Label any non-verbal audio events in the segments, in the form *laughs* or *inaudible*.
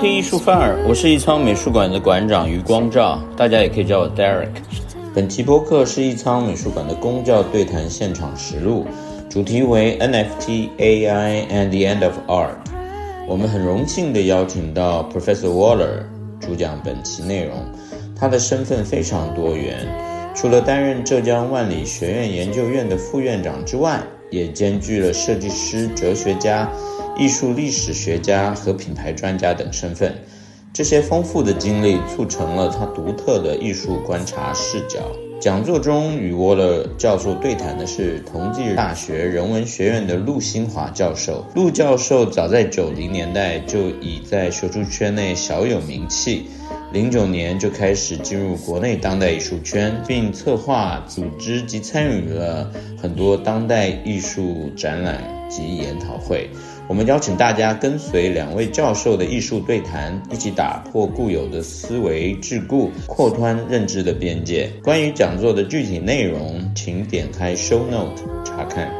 听艺术范儿，我是艺仓美术馆的馆长余光照，大家也可以叫我 Derek。本期播客是艺仓美术馆的公教对谈现场实录，主题为 NFT AI and the End of Art。我们很荣幸地邀请到 Professor Waller 主讲本期内容，他的身份非常多元，除了担任浙江万里学院研究院的副院长之外，也兼具了设计师、哲学家。艺术历史学家和品牌专家等身份，这些丰富的经历促成了他独特的艺术观察视角。讲座中与沃勒教授对谈的是同济大学人文学院的陆新华教授。陆教授早在九零年代就已在学术圈内小有名气，零九年就开始进入国内当代艺术圈，并策划、组织及参与了很多当代艺术展览及研讨会。我们邀请大家跟随两位教授的艺术对谈，一起打破固有的思维桎梏，扩宽认知的边界。关于讲座的具体内容，请点开 Show Note 查看。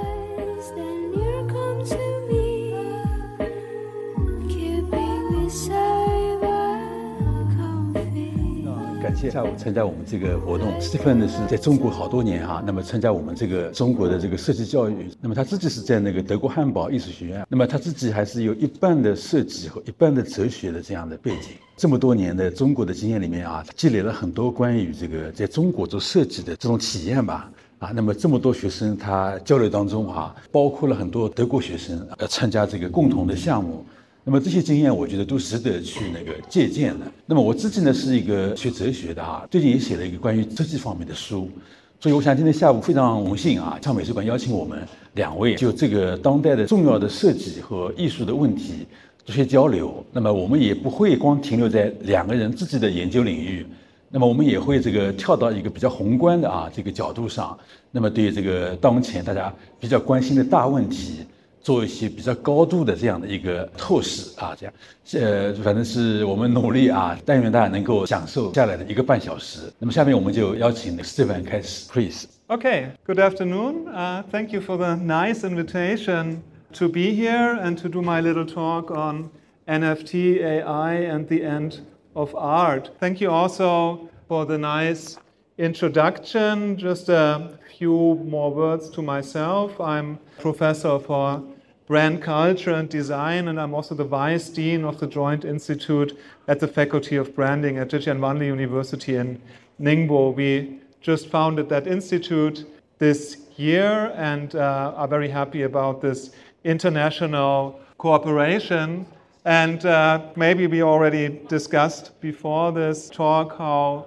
下午参加我们这个活动，Stephen 呢是在中国好多年哈，那么参加我们这个中国的这个设计教育，那么他自己是在那个德国汉堡艺术学院，那么他自己还是有一半的设计和一半的哲学的这样的背景。这么多年的中国的经验里面啊，积累了很多关于这个在中国做设计的这种体验吧。啊，那么这么多学生他交流当中啊，包括了很多德国学生呃参加这个共同的项目。那么这些经验，我觉得都值得去那个借鉴的。那么我自己呢，是一个学哲学的哈，最近也写了一个关于设计方面的书，所以我想今天下午非常荣幸啊，昌美术馆邀请我们两位就这个当代的重要的设计和艺术的问题做些交流。那么我们也不会光停留在两个人自己的研究领域，那么我们也会这个跳到一个比较宏观的啊这个角度上，那么对这个当前大家比较关心的大问题。做一些比较高度的这样的一个透视啊，这样，呃，反正是我们努力啊，但愿大家能够享受下来的一个半小时。那么下面我们就邀请 Stefan 开始，please。Okay, good afternoon. Uh, thank you for the nice invitation to be here and to do my little talk on NFT, AI, and the end of art. Thank you also for the nice introduction. Just a few more words to myself. I'm professor for brand culture and design, and I'm also the vice dean of the Joint Institute at the Faculty of Branding at Zhejiang Wanli University in Ningbo. We just founded that institute this year and uh, are very happy about this international cooperation. And uh, maybe we already discussed before this talk how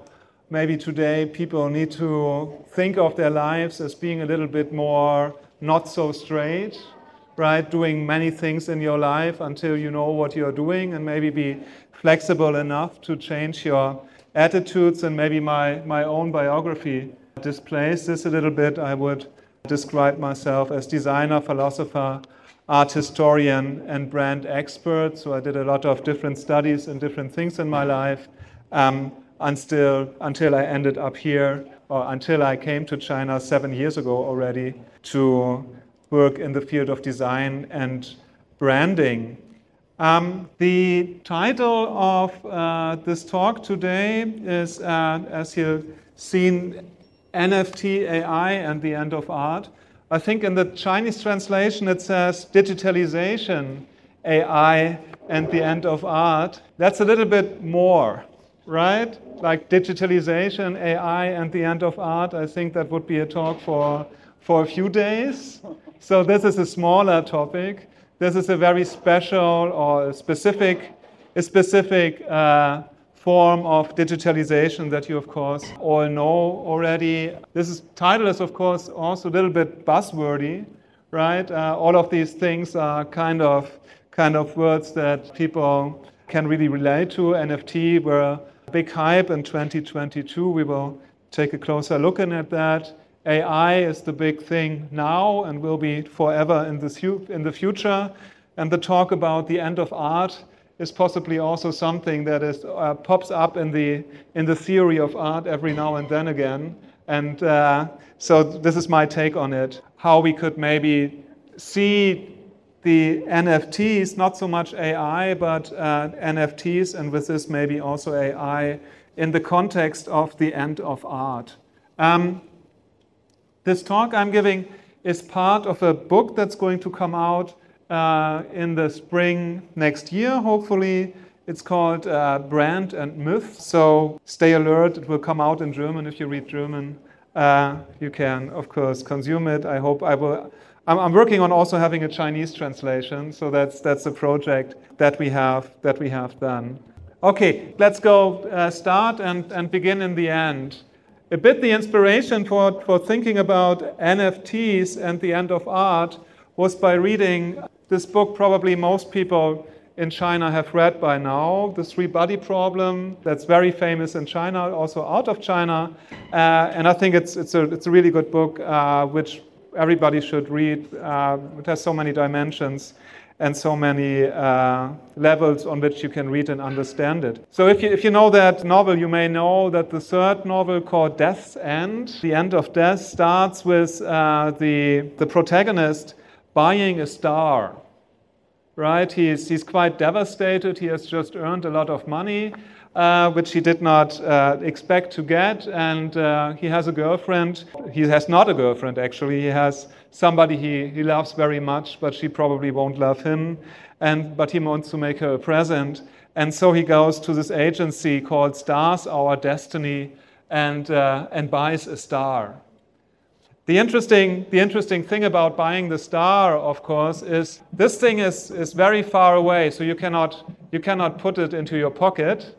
maybe today people need to think of their lives as being a little bit more not so straight, right? Doing many things in your life until you know what you're doing and maybe be flexible enough to change your attitudes. And maybe my, my own biography displays this a little bit. I would describe myself as designer, philosopher, art historian, and brand expert. So I did a lot of different studies and different things in my life. Um, until, until I ended up here, or until I came to China seven years ago already to work in the field of design and branding. Um, the title of uh, this talk today is, uh, as you've seen, NFT, AI, and the end of art. I think in the Chinese translation it says digitalization, AI, and the end of art. That's a little bit more right? Like digitalization, AI, and the end of art. I think that would be a talk for, for a few days. So this is a smaller topic. This is a very special or a specific, a specific uh, form of digitalization that you, of course, all know already. This is, title is, of course, also a little bit buzzwordy, right? Uh, all of these things are kind of, kind of words that people can really relate to. NFT, where big hype in 2022. We will take a closer look at that. AI is the big thing now and will be forever in the, in the future. And the talk about the end of art is possibly also something that is, uh, pops up in the, in the theory of art every now and then again. And uh, so this is my take on it how we could maybe see the NFTs, not so much AI, but uh, NFTs, and with this maybe also AI in the context of the end of art. Um, this talk I'm giving is part of a book that's going to come out uh, in the spring next year, hopefully. It's called uh, Brand and Myth. So stay alert. It will come out in German if you read German. Uh, you can, of course, consume it. I hope I will. I'm, I'm, working on also having a Chinese translation, so that's that's a project that we have that we have done. Okay, let's go uh, start and, and begin in the end. A bit the inspiration for, for thinking about NFTs and the end of art was by reading this book, probably most people in China have read by now, The Three Body Problem, that's very famous in China, also out of China. Uh, and I think it's, it's, a, it's a really good book, uh, which everybody should read. Uh, it has so many dimensions and so many uh, levels on which you can read and understand it. So, if you, if you know that novel, you may know that the third novel called Death's End, The End of Death, starts with uh, the, the protagonist buying a star. Right? He's, he's quite devastated. He has just earned a lot of money uh, which he did not uh, expect to get. And uh, he has a girlfriend. He has not a girlfriend, actually. He has somebody he, he loves very much, but she probably won't love him. And, but he wants to make her a present. And so he goes to this agency called Stars Our Destiny and, uh, and buys a star. The interesting, the interesting thing about buying the star, of course, is this thing is, is very far away, so you cannot, you cannot put it into your pocket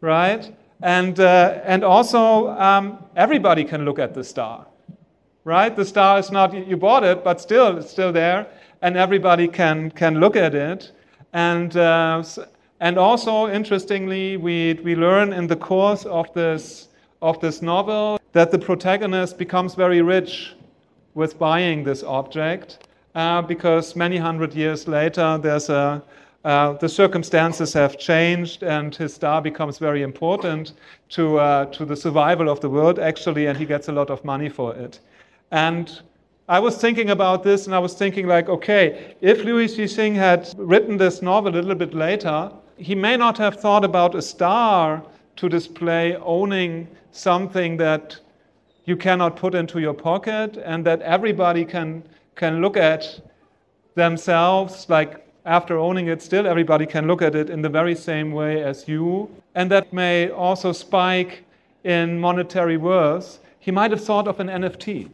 right? And, uh, and also, um, everybody can look at the star, right? The star is not, you bought it, but still, it's still there, and everybody can, can look at it. And, uh, and also, interestingly, we, we learn in the course of this, of this novel that the protagonist becomes very rich with buying this object uh, because many hundred years later, there's a, uh, the circumstances have changed, and his star becomes very important to, uh, to the survival of the world, actually, and he gets a lot of money for it. And I was thinking about this, and I was thinking, like, okay, if Liu Cixin had written this novel a little bit later, he may not have thought about a star to display owning something that you cannot put into your pocket and that everybody can, can look at themselves like after owning it, still everybody can look at it in the very same way as you. And that may also spike in monetary worth. He might have thought of an NFT,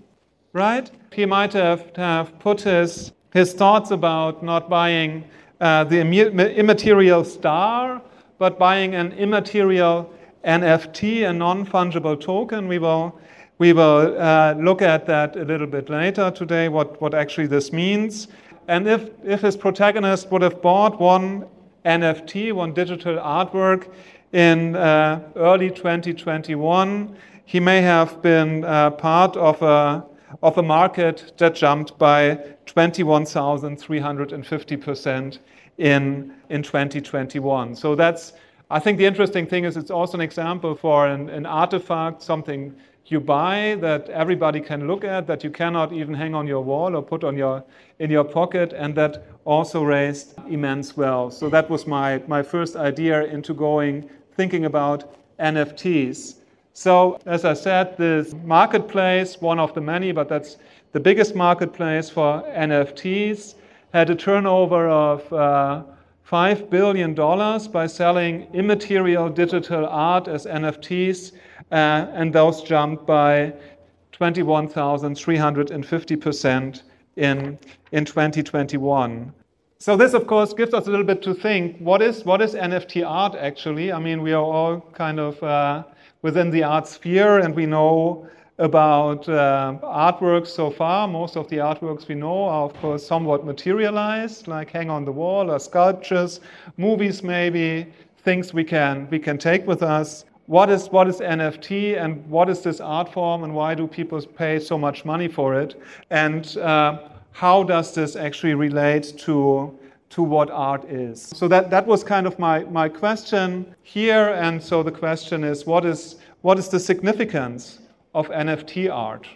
right? He might have, have put his, his thoughts about not buying uh, the immaterial star, but buying an immaterial NFT, a non fungible token. We will, we will uh, look at that a little bit later today, what, what actually this means. And if, if his protagonist would have bought one NFT, one digital artwork, in uh, early 2021, he may have been uh, part of a, of a market that jumped by 21,350% in, in 2021. So that's, I think the interesting thing is it's also an example for an, an artifact, something you buy that everybody can look at, that you cannot even hang on your wall or put on your, in your pocket, and that also raised immense wealth. So that was my, my first idea into going, thinking about NFTs. So, as I said, this marketplace, one of the many, but that's the biggest marketplace for NFTs, had a turnover of uh, $5 billion by selling immaterial digital art as NFTs and those jumped by 21,350% in, in 2021. So this, of course, gives us a little bit to think. What is, what is NFT art, actually? I mean, we are all kind of uh, within the art sphere, and we know about uh, artworks so far. Most of the artworks we know are, of course, somewhat materialized, like hang on the wall or sculptures, movies maybe, things we can, we can take with us what is, what is NFT and what is this art form and why do people pay so much money for it? And uh, how does this actually relate to, to what art is? So that, that was kind of my, my question here. And so the question is what, is what is the significance of NFT art?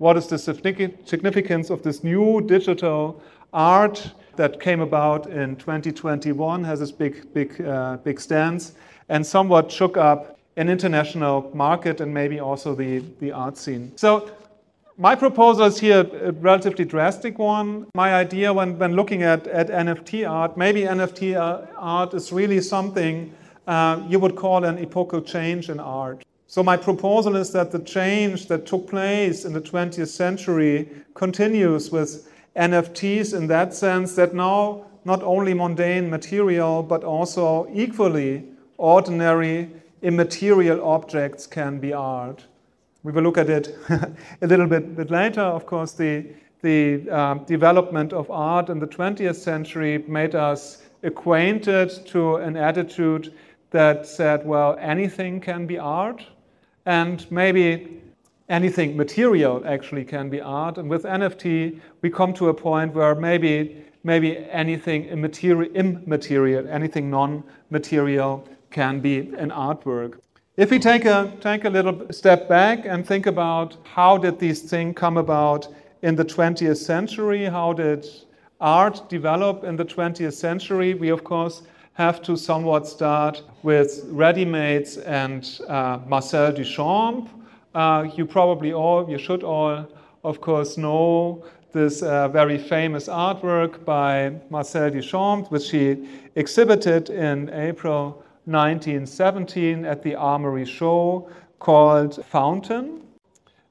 what is the significance of this new digital art that came about in 2021, has this big, big, uh, big stance, and somewhat shook up an international market and maybe also the, the art scene. So my proposal is here a relatively drastic one. My idea when, when looking at, at NFT art, maybe NFT uh, art is really something uh, you would call an epochal change in art. So my proposal is that the change that took place in the 20th century continues with NFTs in that sense that now not only mundane material but also equally ordinary immaterial objects can be art. We will look at it *laughs* a little bit, bit later. Of course, the, the uh, development of art in the 20th century made us acquainted to an attitude that said, well, anything can be art, and maybe anything material actually can be art. And with NFT, we come to a point where maybe maybe anything immaterial, immaterial anything non-material can be an artwork. If we take a, take a little step back and think about how did these things come about in the 20th century, how did art develop in the 20th century, we of course have to somewhat start with ready-mades and uh, Marcel Duchamp. Uh, you probably all, you should all, of course, know this uh, very famous artwork by Marcel Duchamp, which he exhibited in April 1917 at the Armory Show called Fountain.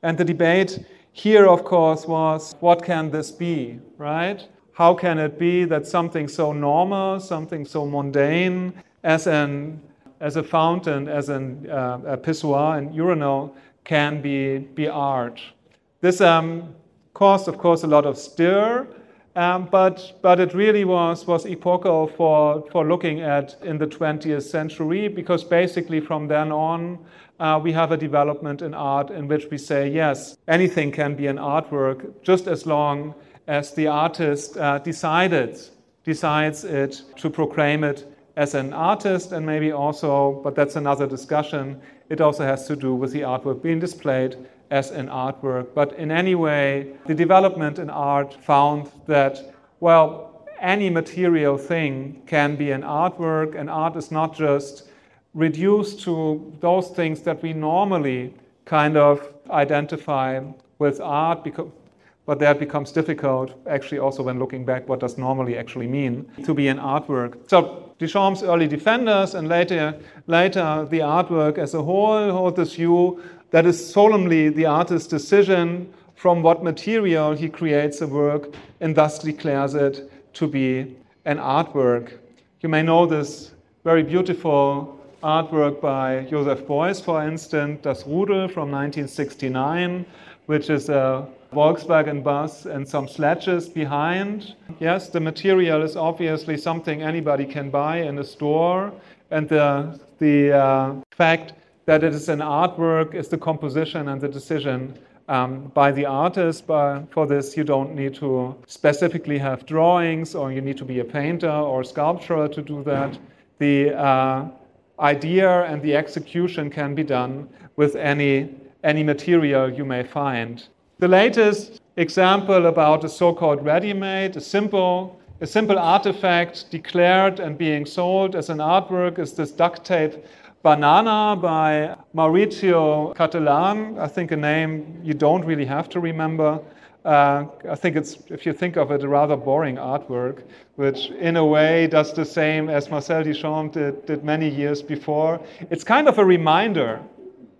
And the debate here, of course, was what can this be, right? How can it be that something so normal, something so mundane as, an, as a fountain, as an, uh, a pissoir and urinal can be, be art? This um, caused, of course, a lot of stir um, but, but it really was, was epochal for, for looking at in the 20th century because basically from then on, uh, we have a development in art in which we say, yes, anything can be an artwork just as long as the artist uh, decided, decides it to proclaim it as an artist. And maybe also, but that's another discussion, it also has to do with the artwork being displayed as an artwork. But in any way, the development in art found that, well, any material thing can be an artwork, and art is not just reduced to those things that we normally kind of identify with art because but that becomes difficult actually also when looking back what does normally actually mean to be an artwork so duchamp's early defenders and later later the artwork as a whole hold this view that is solemnly the artist's decision from what material he creates a work and thus declares it to be an artwork. You may know this very beautiful artwork by Joseph Beuys, for instance, Das Rudel from 1969, which is a Volkswagen bus and some sledges behind. Yes, the material is obviously something anybody can buy in a store, and the, the uh, fact that it is an artwork is the composition and the decision um, by the artist. But for this, you don't need to specifically have drawings or you need to be a painter or sculptor to do that. The uh, idea and the execution can be done with any, any material you may find. The latest example about a so-called ready-made, a simple, a simple artifact declared and being sold as an artwork is this duct tape Banana by Maurizio Cattelan, I think a name you don't really have to remember. Uh, I think it's, if you think of it, a rather boring artwork, which in a way does the same as Marcel Duchamp did, did many years before. It's kind of a reminder,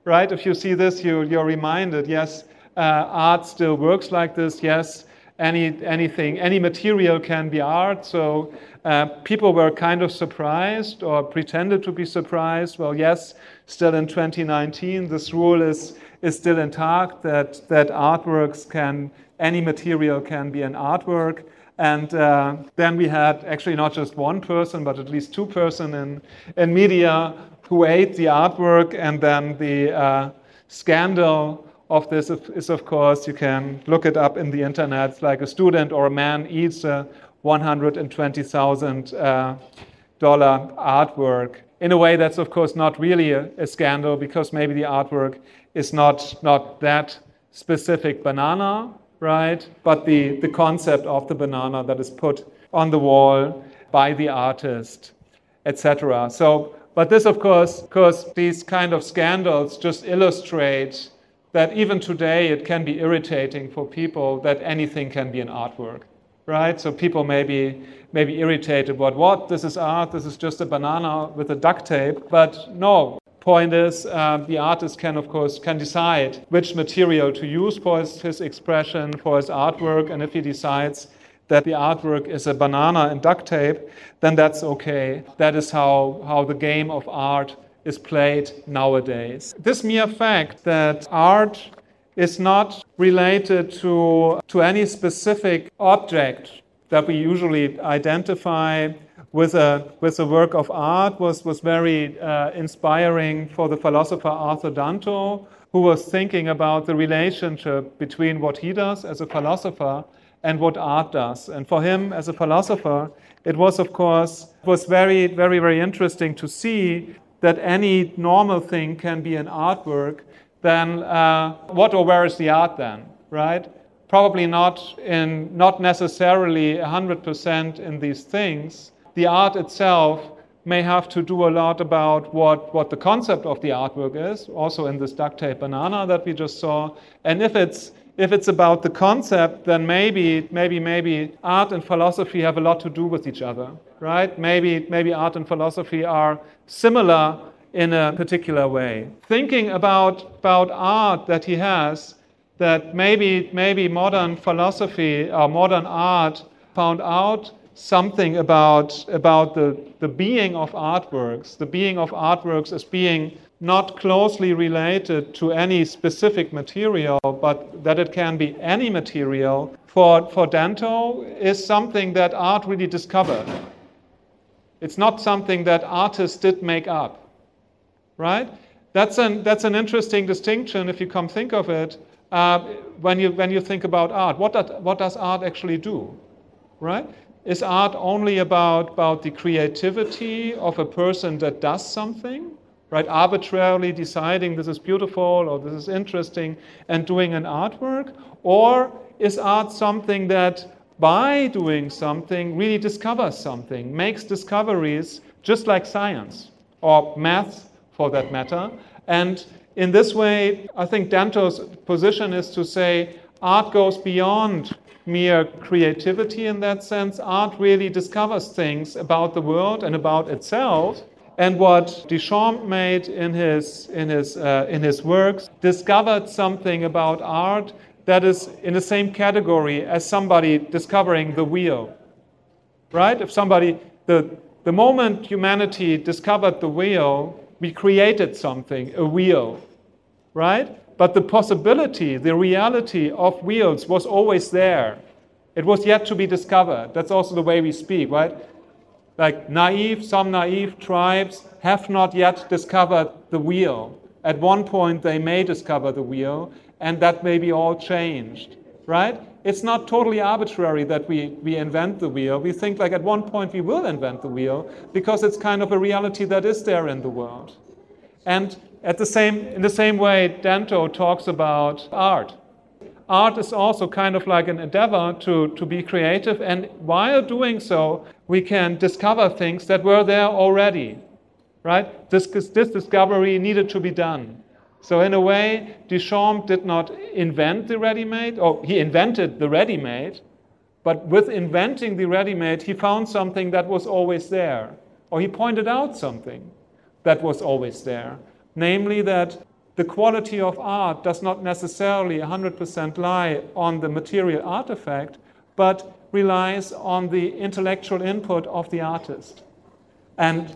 right? If you see this, you, you're reminded, yes, uh, art still works like this. Yes, any, anything, any material can be art. So uh, people were kind of surprised or pretended to be surprised. Well, yes, still in 2019, this rule is, is still intact that, that artworks can, any material can be an artwork. And uh, then we had actually not just one person, but at least two person in, in media who ate the artwork. And then the uh, scandal of this is, of course, you can look it up in the internet. It's like a student or a man eats a $120,000 uh, artwork. In a way, that's of course not really a, a, scandal because maybe the artwork is not, not that specific banana, right? But the, the concept of the banana that is put on the wall by the artist, etc. So, but this, of course, because these kind of scandals just illustrate that even today it can be irritating for people that anything can be an artwork, right? So people may be, may be irritated about what this is art, this is just a banana with a duct tape, but no. Point is, uh, the artist can, of course, can decide which material to use for his, his expression, for his artwork, and if he decides that the artwork is a banana and duct tape, then that's okay. That is how, how the game of art is played nowadays. This mere fact that art is not related to, to any specific object that we usually identify with a, with a work of art was, was very uh, inspiring for the philosopher Arthur Danto, who was thinking about the relationship between what he does as a philosopher and what art does. And for him, as a philosopher, it was, of course, was very, very, very interesting to see that any normal thing can be an artwork, then uh, what or where is the art then, right? Probably not in, not necessarily 100% in these things. The art itself may have to do a lot about what, what the concept of the artwork is, also in this duct tape banana that we just saw. And if it's if it's about the concept, then maybe, maybe, maybe art and philosophy have a lot to do with each other, right? Maybe, maybe art and philosophy are similar in a particular way. Thinking about, about art that he has, that maybe, maybe modern philosophy or modern art found out something about, about the, the being of artworks, the being of artworks as being not closely related to any specific material, but that it can be any material, for, for Danto is something that art really discovered. It's not something that artists did make up, right? That's an, that's an interesting distinction if you come think of it uh, when, you, when you think about art. What, that, what does art actually do, right? Is art only about, about the creativity of a person that does something? right? Arbitrarily deciding this is beautiful or this is interesting and doing an artwork? Or is art something that by doing something really discovers something, makes discoveries just like science or math for that matter? And in this way, I think Danto's position is to say art goes beyond mere creativity in that sense. Art really discovers things about the world and about itself and what Duchamp made in his, in his, uh, in his works discovered something about art that is in the same category as somebody discovering the wheel. Right? If somebody, the, the moment humanity discovered the wheel, we created something, a wheel. Right? But the possibility, the reality of wheels was always there. It was yet to be discovered. That's also the way we speak, right? like naive, some naive tribes have not yet discovered the wheel. At one point, they may discover the wheel, and that may be all changed, right? It's not totally arbitrary that we, we invent the wheel. We think like at one point we will invent the wheel because it's kind of a reality that is there in the world. And at the same, in the same way, Danto talks about art art is also kind of like an endeavor to, to be creative. And while doing so, we can discover things that were there already, right? This, this discovery needed to be done. So, in a way, Duchamp did not invent the ready made, or oh, he invented the ready made, but with inventing the ready made, he found something that was always there, or he pointed out something that was always there. Namely, that the quality of art does not necessarily 100% lie on the material artifact, but relies on the intellectual input of the artist. And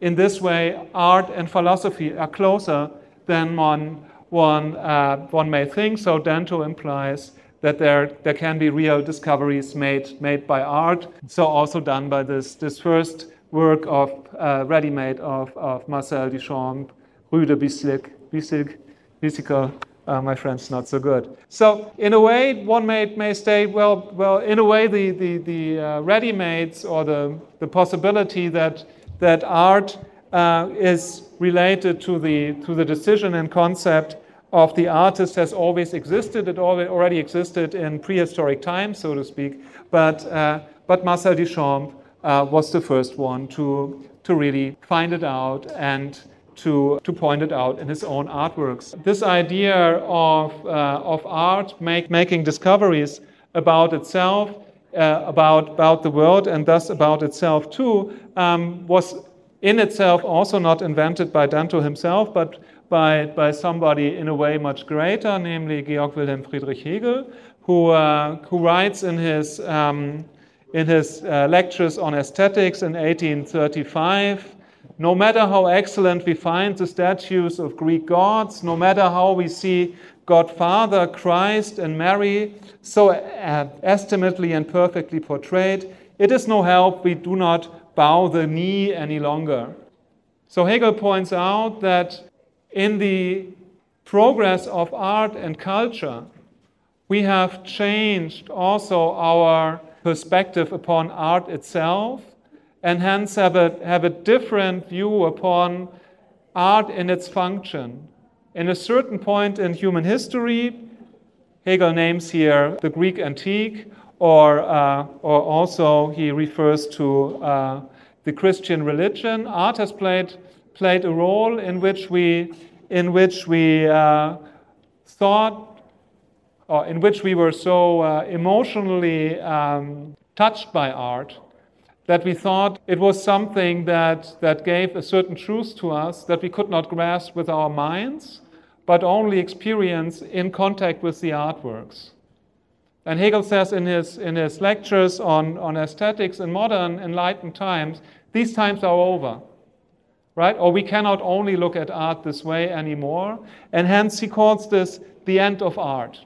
in this way, art and philosophy are closer than one, one, uh, one may think. So Danto implies that there, there can be real discoveries made, made by art. So also done by this, this first work of uh, ready-made of, of Marcel Duchamp, Rue de Bislic, Bisig, Bisical, uh, my friend's not so good. So in a way, one may, may state, well, well, in a way, the, the, the uh, ready-mades or the, the possibility that, that art uh, is related to the, to the decision and concept of the artist has always existed. It already existed in prehistoric times, so to speak. But, uh, but Marcel Duchamp uh, was the first one to, to really find it out and to, to point it out in his own artworks. This idea of, uh, of art make, making discoveries about itself, uh, about, about the world, and thus about itself too, um, was in itself also not invented by Danto himself, but by, by somebody in a way much greater, namely Georg Wilhelm Friedrich Hegel, who, uh, who writes in his, um, in his uh, lectures on aesthetics in 1835 no matter how excellent we find the statues of Greek gods, no matter how we see God Father, Christ, and Mary so uh, estimately and perfectly portrayed, it is no help we do not bow the knee any longer. So Hegel points out that in the progress of art and culture, we have changed also our perspective upon art itself and hence have a, have a different view upon art in its function. In a certain point in human history, Hegel names here the Greek antique, or, uh, or also he refers to uh, the Christian religion. Art has played, played a role in which we, in which we uh, thought, or in which we were so uh, emotionally um, touched by art that we thought it was something that, that gave a certain truth to us that we could not grasp with our minds, but only experience in contact with the artworks. And Hegel says in his, in his lectures on, on aesthetics in modern enlightened times, these times are over. Right? Or we cannot only look at art this way anymore. And hence he calls this the end of art.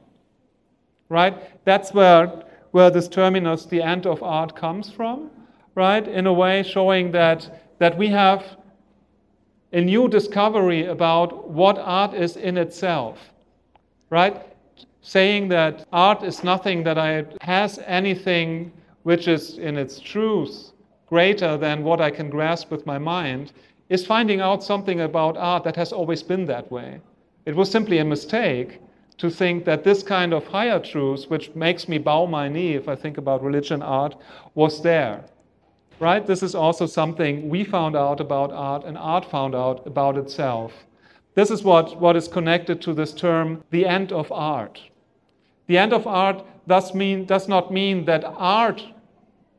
Right? That's where, where this terminus, the end of art, comes from right? In a way, showing that, that we have a new discovery about what art is in itself, right? Saying that art is nothing that I, has anything which is in its truth greater than what I can grasp with my mind is finding out something about art that has always been that way. It was simply a mistake to think that this kind of higher truth, which makes me bow my knee if I think about religion, art, was there right? This is also something we found out about art and art found out about itself. This is what, what is connected to this term, the end of art. The end of art does, mean, does not mean that art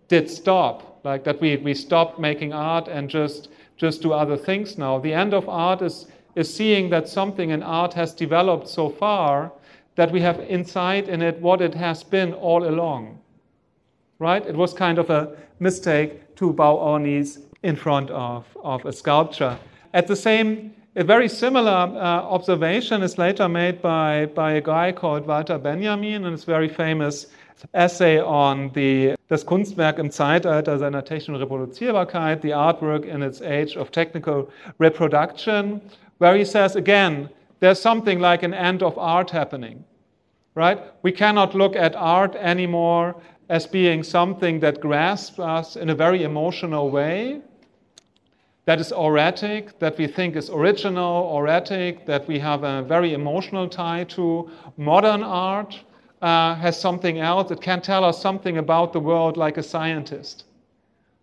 did stop, like that we, we stopped making art and just, just do other things now. The end of art is, is seeing that something in art has developed so far that we have insight in it what it has been all along. Right? It was kind of a mistake to bow our knees in front of, of a sculpture. At the same, a very similar uh, observation is later made by, by a guy called Walter Benjamin in his very famous essay on the, das Kunstwerk im Zeitalter seiner technischen Reproduzierbarkeit, the artwork in its age of technical reproduction, where he says again, there's something like an end of art happening, right? We cannot look at art anymore as being something that grasps us in a very emotional way, that is auratic, that we think is original, auratic, that we have a very emotional tie to. Modern art uh, has something else. It can tell us something about the world like a scientist,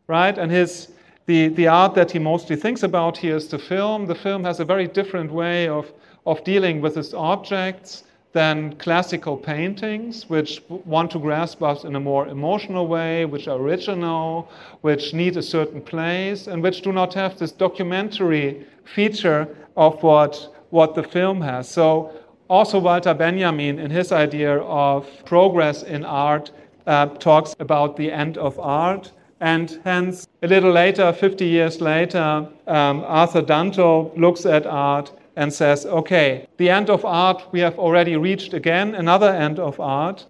right? And his the, the art that he mostly thinks about here is the film. The film has a very different way of, of dealing with its objects than classical paintings, which want to grasp us in a more emotional way, which are original, which need a certain place, and which do not have this documentary feature of what, what the film has. So, also Walter Benjamin, in his idea of progress in art, uh, talks about the end of art. And hence, a little later, 50 years later, um, Arthur Danto looks at art and says, okay, the end of art, we have already reached again another end of art.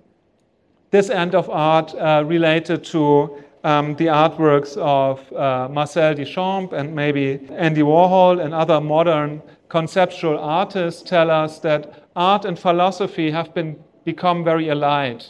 This end of art uh, related to um, the artworks of uh, Marcel Duchamp and maybe Andy Warhol and other modern conceptual artists tell us that art and philosophy have been become very allied.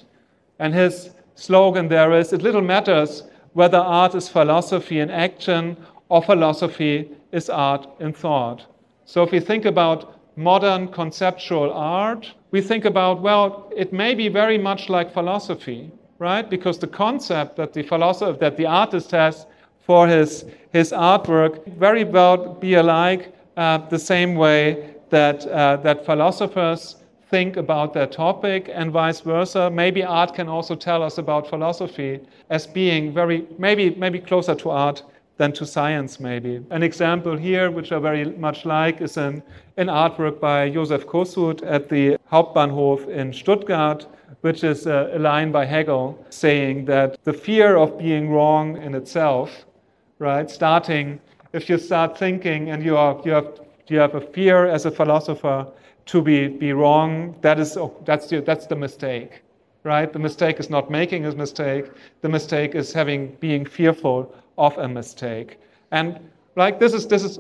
And his slogan there is it little matters whether art is philosophy in action or philosophy is art in thought. So if we think about modern conceptual art, we think about, well, it may be very much like philosophy, right? Because the concept that the philosopher, that the artist has for his, his artwork very well be alike uh, the same way that, uh, that philosophers think about their topic and vice versa. Maybe art can also tell us about philosophy as being very, maybe, maybe closer to art than to science, maybe. An example here, which I very much like, is an, an artwork by Joseph Kosuth at the Hauptbahnhof in Stuttgart, which is a, a line by Hegel saying that the fear of being wrong in itself, right, starting, if you start thinking and you, are, you, have, you have a fear as a philosopher to be, be wrong, that is, that's, the, that's the mistake right? The mistake is not making a mistake. The mistake is having being fearful of a mistake. And like this is this is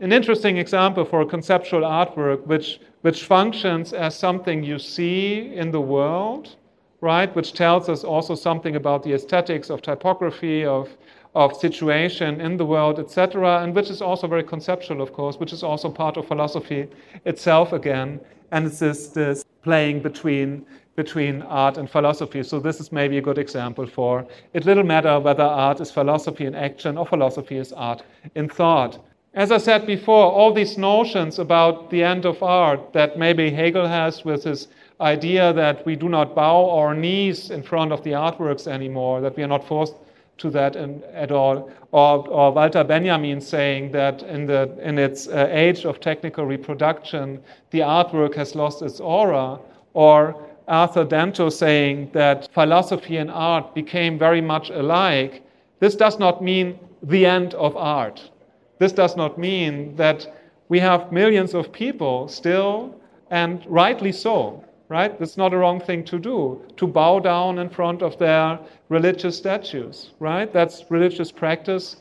an interesting example for a conceptual artwork which which functions as something you see in the world, right? Which tells us also something about the aesthetics of typography, of of situation in the world, etc., and which is also very conceptual, of course, which is also part of philosophy itself again. And it's this, this playing between between art and philosophy. So this is maybe a good example for it little matter whether art is philosophy in action or philosophy is art in thought. As I said before, all these notions about the end of art that maybe Hegel has with his idea that we do not bow our knees in front of the artworks anymore, that we are not forced to that in, at all, or, or, Walter Benjamin saying that in, the, in its uh, age of technical reproduction, the artwork has lost its aura, or Arthur Danto saying that philosophy and art became very much alike, this does not mean the end of art. This does not mean that we have millions of people still, and rightly so, right? It's not a wrong thing to do, to bow down in front of their religious statues, right? That's religious practice,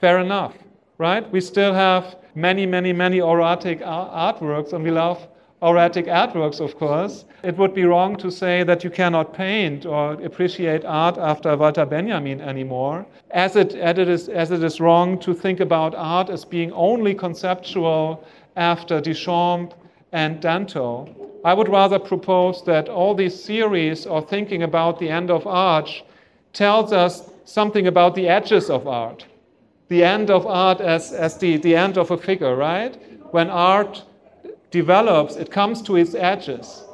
fair enough, right? We still have many, many, many auratic artworks, and we love auratic artworks, of course. It would be wrong to say that you cannot paint or appreciate art after Walter Benjamin anymore, as it, as it, is, as it is wrong to think about art as being only conceptual after Duchamp and Danto. I would rather propose that all these theories of thinking about the end of art tells us something about the edges of art. The end of art as, as the, the end of a figure, right? When art develops, it comes to its edges,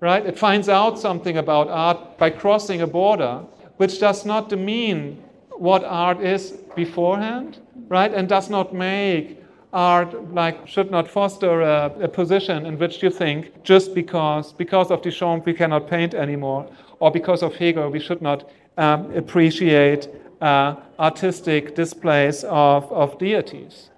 right? It finds out something about art by crossing a border, which does not demean what art is beforehand, right? And does not make art like should not foster a, a, position in which you think just because because of Duchamp we cannot paint anymore, or because of Hegel we should not um, appreciate uh, artistic displays of, of deities,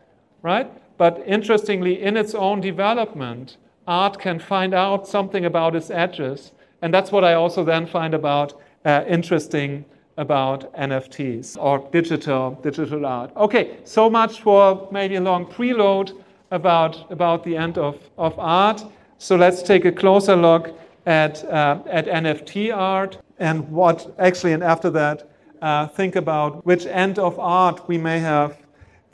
right? But interestingly, in its own development, art can find out something about its edges. And that's what I also then find about uh, interesting about NFTs or digital digital art. Okay, so much for maybe a long preload about, about the end of, of art. So let's take a closer look at, uh, at NFT art and what actually, and after that, uh, think about which end of art we may have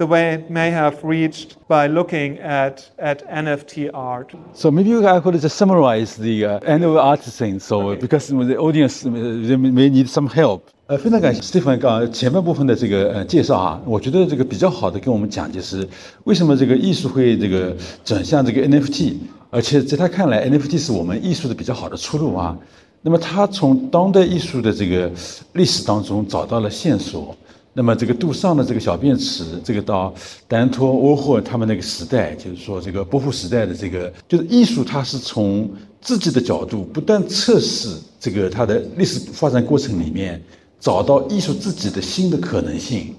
the way it may have reached by looking at, at NFT art. So maybe I could just summarize the uh, annual art scene. so okay. because the audience uh, they may need some help. 呃，非常感谢 Stefan 刚前半部分的这个呃介绍啊，我觉得这个比较好的跟我们讲就是为什么这个艺术会这个转向这个 NFT，而且在他看来 NFT 是我们艺术的比较好的出路啊。那么他从当代艺术的这个历史当中找到了线索。嗯那么这个杜尚的这个小便池，这个到丹托沃霍他们那个时代，就是说这个波伏时代的这个，就是艺术，它是从自己的角度不断测试这个它的历史发展过程里面，找到艺术自己的新的可能性。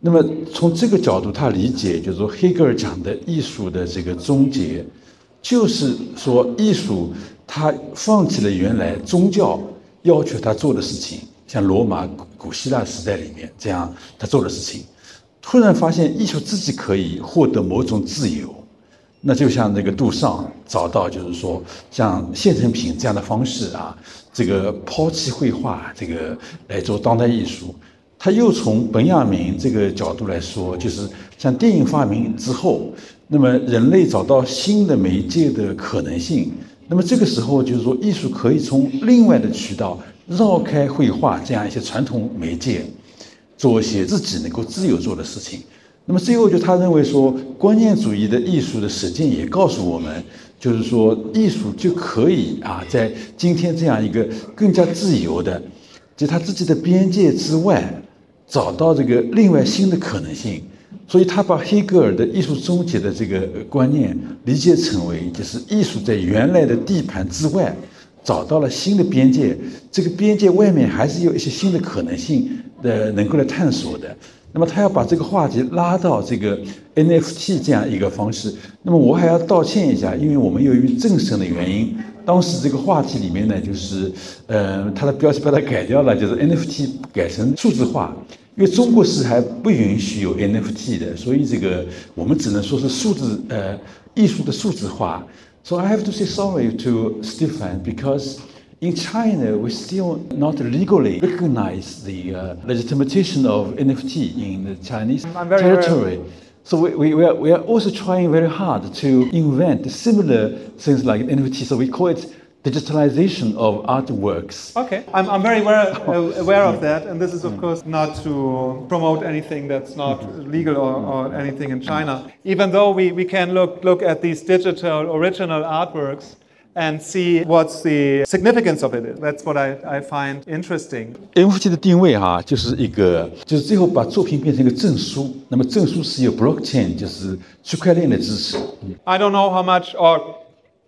那么从这个角度，他理解就是说黑格尔讲的艺术的这个终结，就是说艺术它放弃了原来宗教要求他做的事情。像罗马古希腊时代里面这样，他做的事情，突然发现艺术自己可以获得某种自由，那就像那个杜尚找到，就是说像现成品这样的方式啊，这个抛弃绘画，这个来做当代艺术，他又从本雅明这个角度来说，就是像电影发明之后，那么人类找到新的媒介的可能性。那么这个时候，就是说艺术可以从另外的渠道绕开绘画这样一些传统媒介，做一些自己能够自由做的事情。那么最后，就他认为说，观念主义的艺术的实践也告诉我们，就是说艺术就可以啊，在今天这样一个更加自由的，就他自己的边界之外。找到这个另外新的可能性，所以他把黑格尔的艺术终结的这个观念理解成为，就是艺术在原来的地盘之外找到了新的边界，这个边界外面还是有一些新的可能性的能够来探索的。那么他要把这个话题拉到这个 NFT 这样一个方式。那么我还要道歉一下，因为我们由于政审的原因，当时这个话题里面呢，就是呃，它的标题把它改掉了，就是 NFT 改成数字化。因为中国是还不允许有 NFT 的，所以这个我们只能说是数字呃艺术的数字化。So I have to say sorry to Stefan because in China we still not legally recognize the uh, legitimation of NFT in the Chinese territory. So we, we, we, are, we are also trying very hard to invent similar things like NFT. So we call it digitalization of artworks. Okay, I'm, I'm very aware, uh, aware of that, and this is, of course, not to promote anything that's not legal or, or anything in China. Even though we, we can look, look at these digital original artworks and see what's the significance of it. That's what I, I find interesting. NFT 的定位哈，就是一个，就是最后把作品变成一个证书。那么证书是有 blockchain，就是区块链的支持。I don't know how much or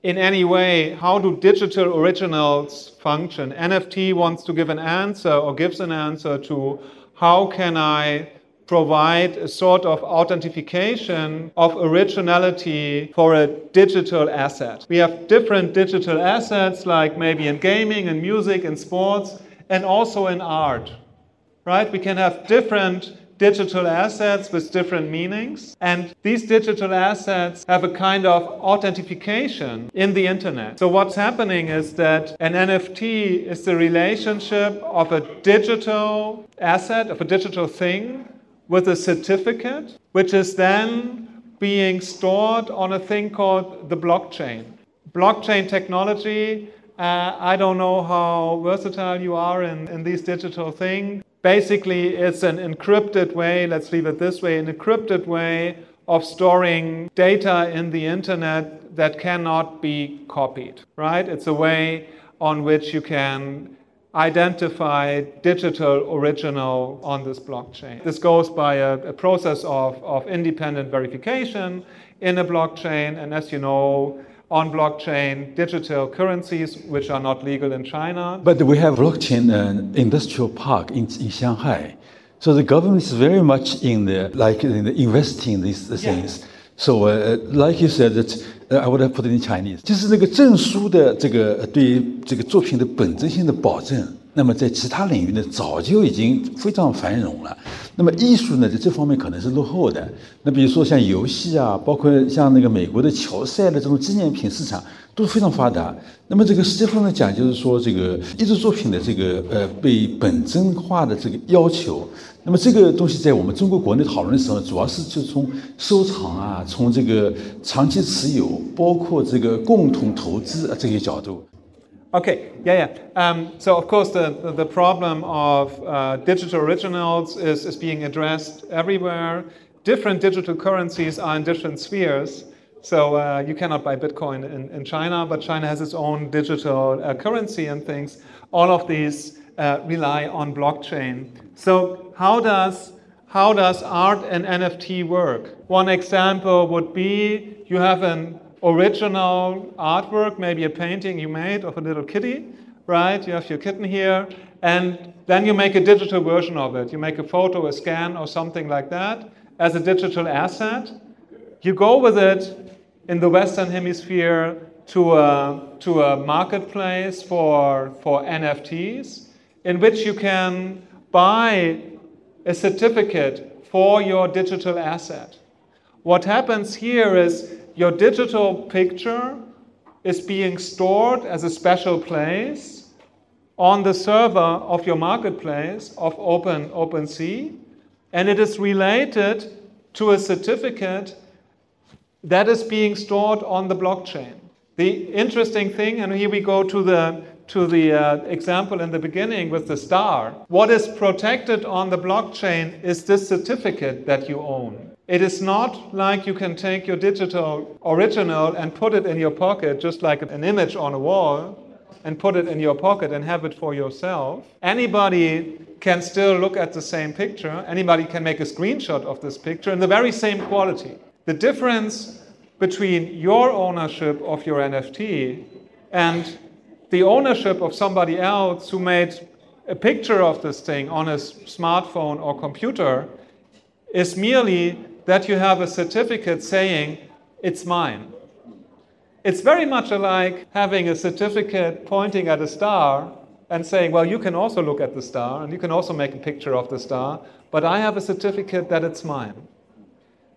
in any way how do digital originals function. NFT wants to give an answer or gives an answer to how can I provide a sort of authentication of originality for a digital asset. We have different digital assets like maybe in gaming and music and sports and also in art. Right? We can have different digital assets with different meanings. And these digital assets have a kind of authentication in the internet. So, what's happening is that an NFT is the relationship of a digital asset, of a digital thing, with a certificate, which is then being stored on a thing called the blockchain. Blockchain technology uh, I don't know how versatile you are in, in these digital things, Basically, it's an encrypted way, let's leave it this way, an encrypted way of storing data in the internet that cannot be copied, right? It's a way on which you can identify digital original on this blockchain. This goes by a, a process of, of independent verification in a blockchain, and as you know, on blockchain digital currencies which are not legal in China. But we have blockchain uh, industrial park in, in Shanghai. So the government is very much in the like in the investing in these things. Yeah. So, uh, like you said, that I would put it in Chinese. 就是那个证书的这个对于这个作品的本质性的保证。那么在其他领域呢，早就已经非常繁荣了。那么艺术呢，在这方面可能是落后的。那比如说像游戏啊，包括像那个美国的乔赛的这种纪念品市场都非常发达。那么这个世界上呢讲，就是说这个艺术作品的这个呃被本真化的这个要求。那么这个东西在我们中国国内讨论的时候，主要是就从收藏啊，从这个长期持有，包括这个共同投资啊这些角度。Okay, yeah, yeah. Um, so, of course, the, the, the problem of uh, digital originals is, is being addressed everywhere. Different digital currencies are in different spheres. So, uh, you cannot buy Bitcoin in, in China, but China has its own digital uh, currency and things. All of these uh, rely on blockchain. So, how does how does art and NFT work? One example would be you have an original artwork, maybe a painting you made of a little kitty, right? You have your kitten here, and then you make a digital version of it. You make a photo, a scan, or something like that as a digital asset. You go with it in the Western Hemisphere to a, to a marketplace for, for NFTs in which you can buy a certificate for your digital asset. What happens here is your digital picture is being stored as a special place on the server of your marketplace of Open OpenSea, and it is related to a certificate that is being stored on the blockchain. The interesting thing, and here we go to the to the uh, example in the beginning with the star. What is protected on the blockchain is this certificate that you own. It is not like you can take your digital original and put it in your pocket, just like an image on a wall, and put it in your pocket and have it for yourself. Anybody can still look at the same picture. Anybody can make a screenshot of this picture in the very same quality. The difference between your ownership of your NFT and the ownership of somebody else who made a picture of this thing on a smartphone or computer is merely that you have a certificate saying, it's mine. It's very much like having a certificate pointing at a star and saying, well, you can also look at the star and you can also make a picture of the star, but I have a certificate that it's mine.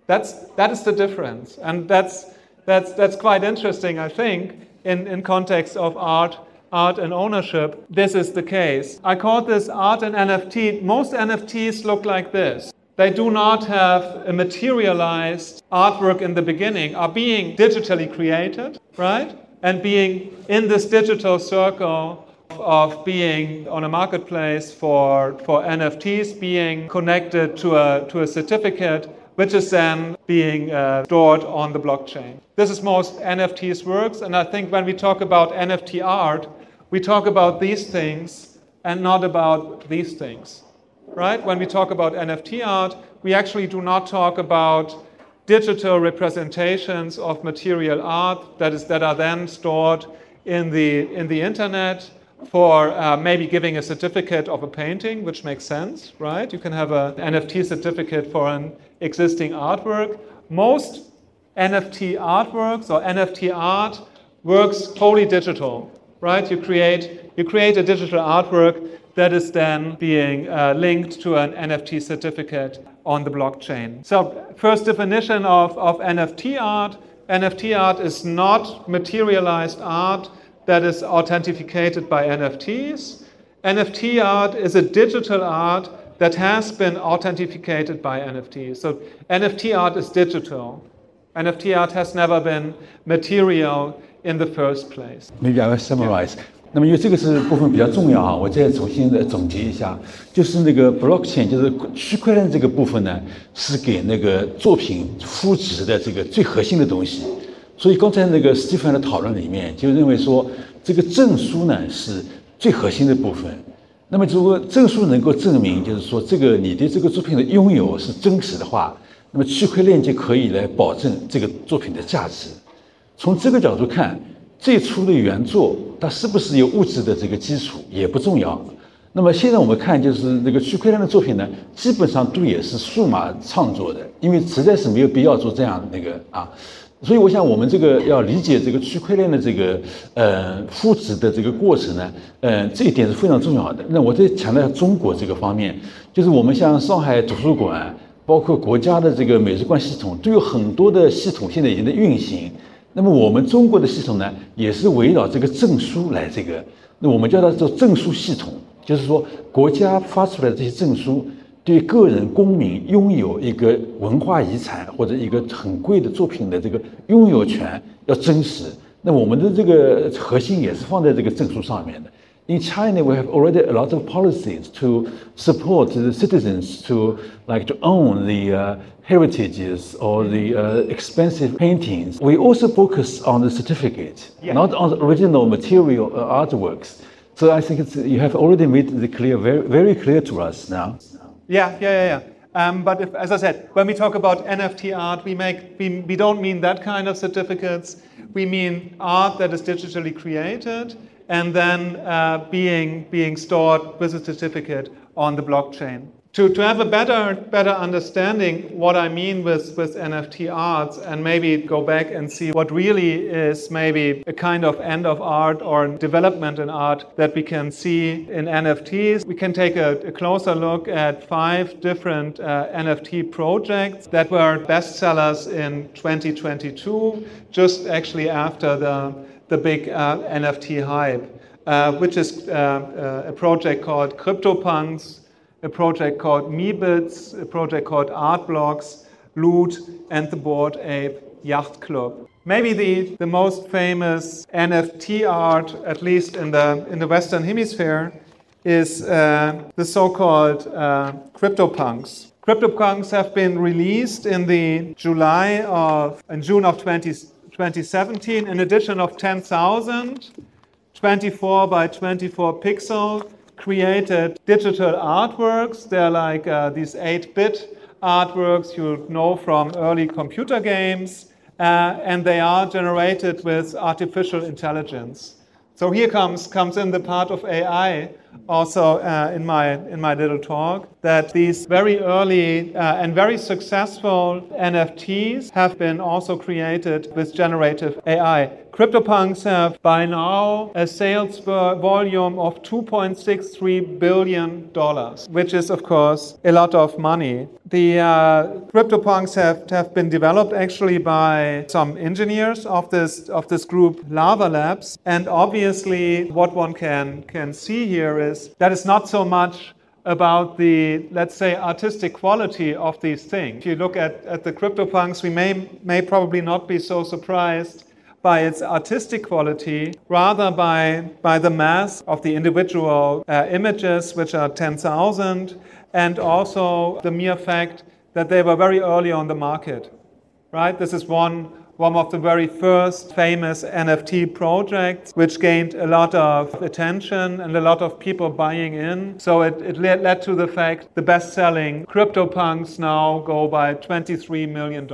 That's, that is the difference. And that's, that's, that's quite interesting, I think, in, in context of art art and ownership, this is the case. I call this art and NFT. Most NFTs look like this. They do not have a materialized artwork in the beginning, are being digitally created, right? And being in this digital circle of being on a marketplace for, for NFTs, being connected to a, to a certificate, which is then being uh, stored on the blockchain. This is most NFTs works, and I think when we talk about NFT art, we talk about these things and not about these things. Right? When we talk about NFT art, we actually do not talk about digital representations of material art that is that are then stored in the in the internet for uh, maybe giving a certificate of a painting, which makes sense, right? You can have an NFT certificate for an existing artwork. Most NFT artworks or NFT art works wholly digital, right? You create, you create a digital artwork that is then being uh, linked to an NFT certificate on the blockchain. So, first definition of, of NFT art NFT art is not materialized art that is authenticated by NFTs. NFT art is a digital art that has been authenticated by NFTs. So NFT art is digital. NFT art has never been material in the first place. Maybe I will summarize. 那么因为这个是部分比较重要哈，我再重新的总结一下，就是那个 blockchain，就是区块链这个部分呢，是给那个作品赋值的这个最核心的东西。 所以刚才那个史蒂芬的讨论里面，就认为说这个证书呢是最核心的部分。那么如果证书能够证明，就是说这个你对这个作品的拥有是真实的话，那么区块链就可以来保证这个作品的价值。从这个角度看，最初的原作它是不是有物质的这个基础也不重要。那么现在我们看，就是那个区块链的作品呢，基本上都也是数码创作的，因为实在是没有必要做这样那个啊。所以我想，我们这个要理解这个区块链的这个呃复制的这个过程呢，呃，这一点是非常重要的。那我再强调中国这个方面，就是我们像上海图书馆，包括国家的这个美术馆系统，都有很多的系统现在已经在运行。那么我们中国的系统呢，也是围绕这个证书来这个，那我们叫它做证书系统，就是说国家发出来的这些证书。对个人公民拥有一个文化遗产或者一个很贵的作品的这个拥有权要真实，那我们的这个核心也是放在这个证书上面的。In China, we have already a lot of policies to support the citizens to like to own the uh, heritages or the uh, expensive paintings. We also focus on the certificate, yeah. not on the original material uh, artworks. So I think you have already made the clear, very, very clear to us now. Yeah, yeah, yeah, yeah. Um, but if, as I said, when we talk about NFT art, we make we, we don't mean that kind of certificates. We mean art that is digitally created and then uh, being being stored with a certificate on the blockchain to, to have a better better understanding what I mean with, with NFT arts and maybe go back and see what really is maybe a kind of end of art or development in art that we can see in NFTs. We can take a, a closer look at five different uh, NFT projects that were bestsellers in 2022, just actually after the, the big uh, NFT hype. uh, which is uh, uh, a project called CryptoPunks, a project called Meebits, a project called Artblocks, Loot, and the Bored Ape Yacht Club. Maybe the, the most famous NFT art, at least in the, in the Western Hemisphere, is uh, the so called uh, CryptoPunks. CryptoPunks have been released in the July of, in June of 20, 2017, an edition of 10,000, 24 by 24 pixel, created digital artworks. They're like uh, these 8 bit artworks you know from early computer games, uh, and they are generated with artificial intelligence. So here comes, comes in the part of AI also uh, in, my, in my little talk that these very early uh, and very successful NFTs have been also created with generative AI. CryptoPunks have by now a sales volume of $2.63 billion, which is, of course, a lot of money. The uh, CryptoPunks have, have been developed actually by some engineers of this, of this group, Larva Labs. And obviously, what one can, can see here is that it's not so much about the, let's say, artistic quality of these things. If you look at, at the CryptoPunks, we may, may probably not be so surprised by its artistic quality, rather by, by the mass of the individual uh, images, which are 10,000, and also the mere fact that they were very early on the market. Right? This is one, one of the very first famous NFT projects, which gained a lot of attention and a lot of people buying in. So it, it led, led to the fact the best selling CryptoPunks now go by $23 million.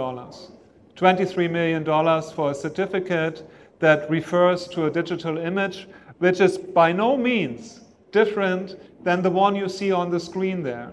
$23 million for a certificate that refers to a digital image, which is by no means different than the one you see on the screen there.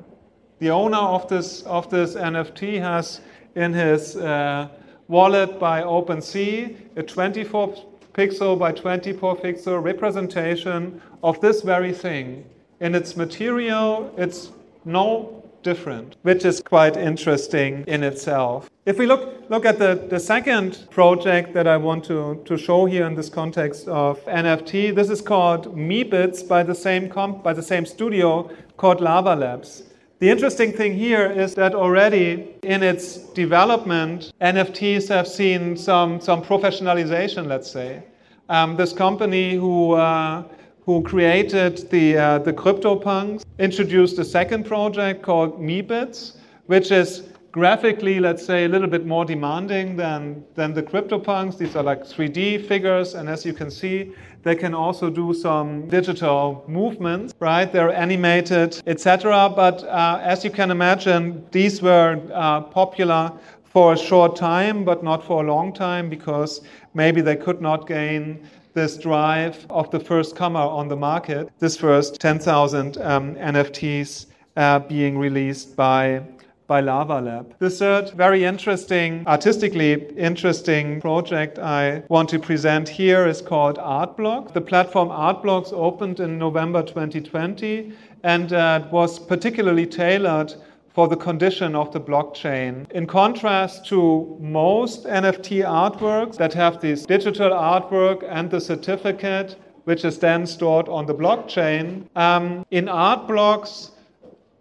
The owner of this, of this NFT has in his uh, wallet by OpenSea a 24 pixel by 24 pixel representation of this very thing. In its material, it's no different, which is quite interesting in itself. If we look, look at the, the second project that I want to, to show here in this context of NFT, this is called Meebits by the same comp, by the same studio called Larva Labs. The interesting thing here is that already in its development, NFTs have seen some, some professionalization, let's say. Um, this company who uh, who created the, uh, the CryptoPunks, introduced a second project called Meebits, which is graphically, let's say, a little bit more demanding than, than the CryptoPunks. These are like 3D figures, and as you can see, they can also do some digital movements, right? They're animated, etc. But uh, as you can imagine, these were uh, popular for a short time, but not for a long time, because maybe they could not gain this drive of the first comer on the market, this first 10,000 um, NFTs uh, being released by by Larva Lab. The third very interesting, artistically interesting project I want to present here is called Artblocks. The platform Artblocks opened in November 2020 and uh, was particularly tailored for the condition of the blockchain. In contrast to most NFT artworks that have this digital artwork and the certificate, which is then stored on the blockchain, um, in art blocks,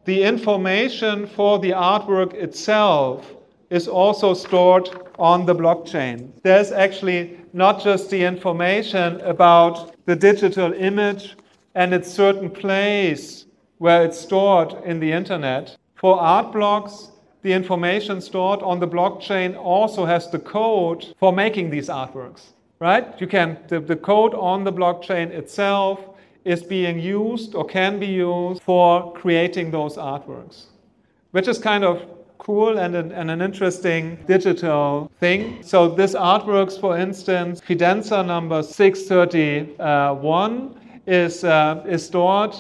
the information for the artwork itself is also stored on the blockchain. There's actually not just the information about the digital image and its certain place where it's stored in the internet, for art blocks, the information stored on the blockchain also has the code for making these artworks, right? You can, the, the code on the blockchain itself is being used or can be used for creating those artworks, which is kind of cool and an, and an interesting digital thing. So this artworks, for instance, Fidenza number 631 is, uh, is stored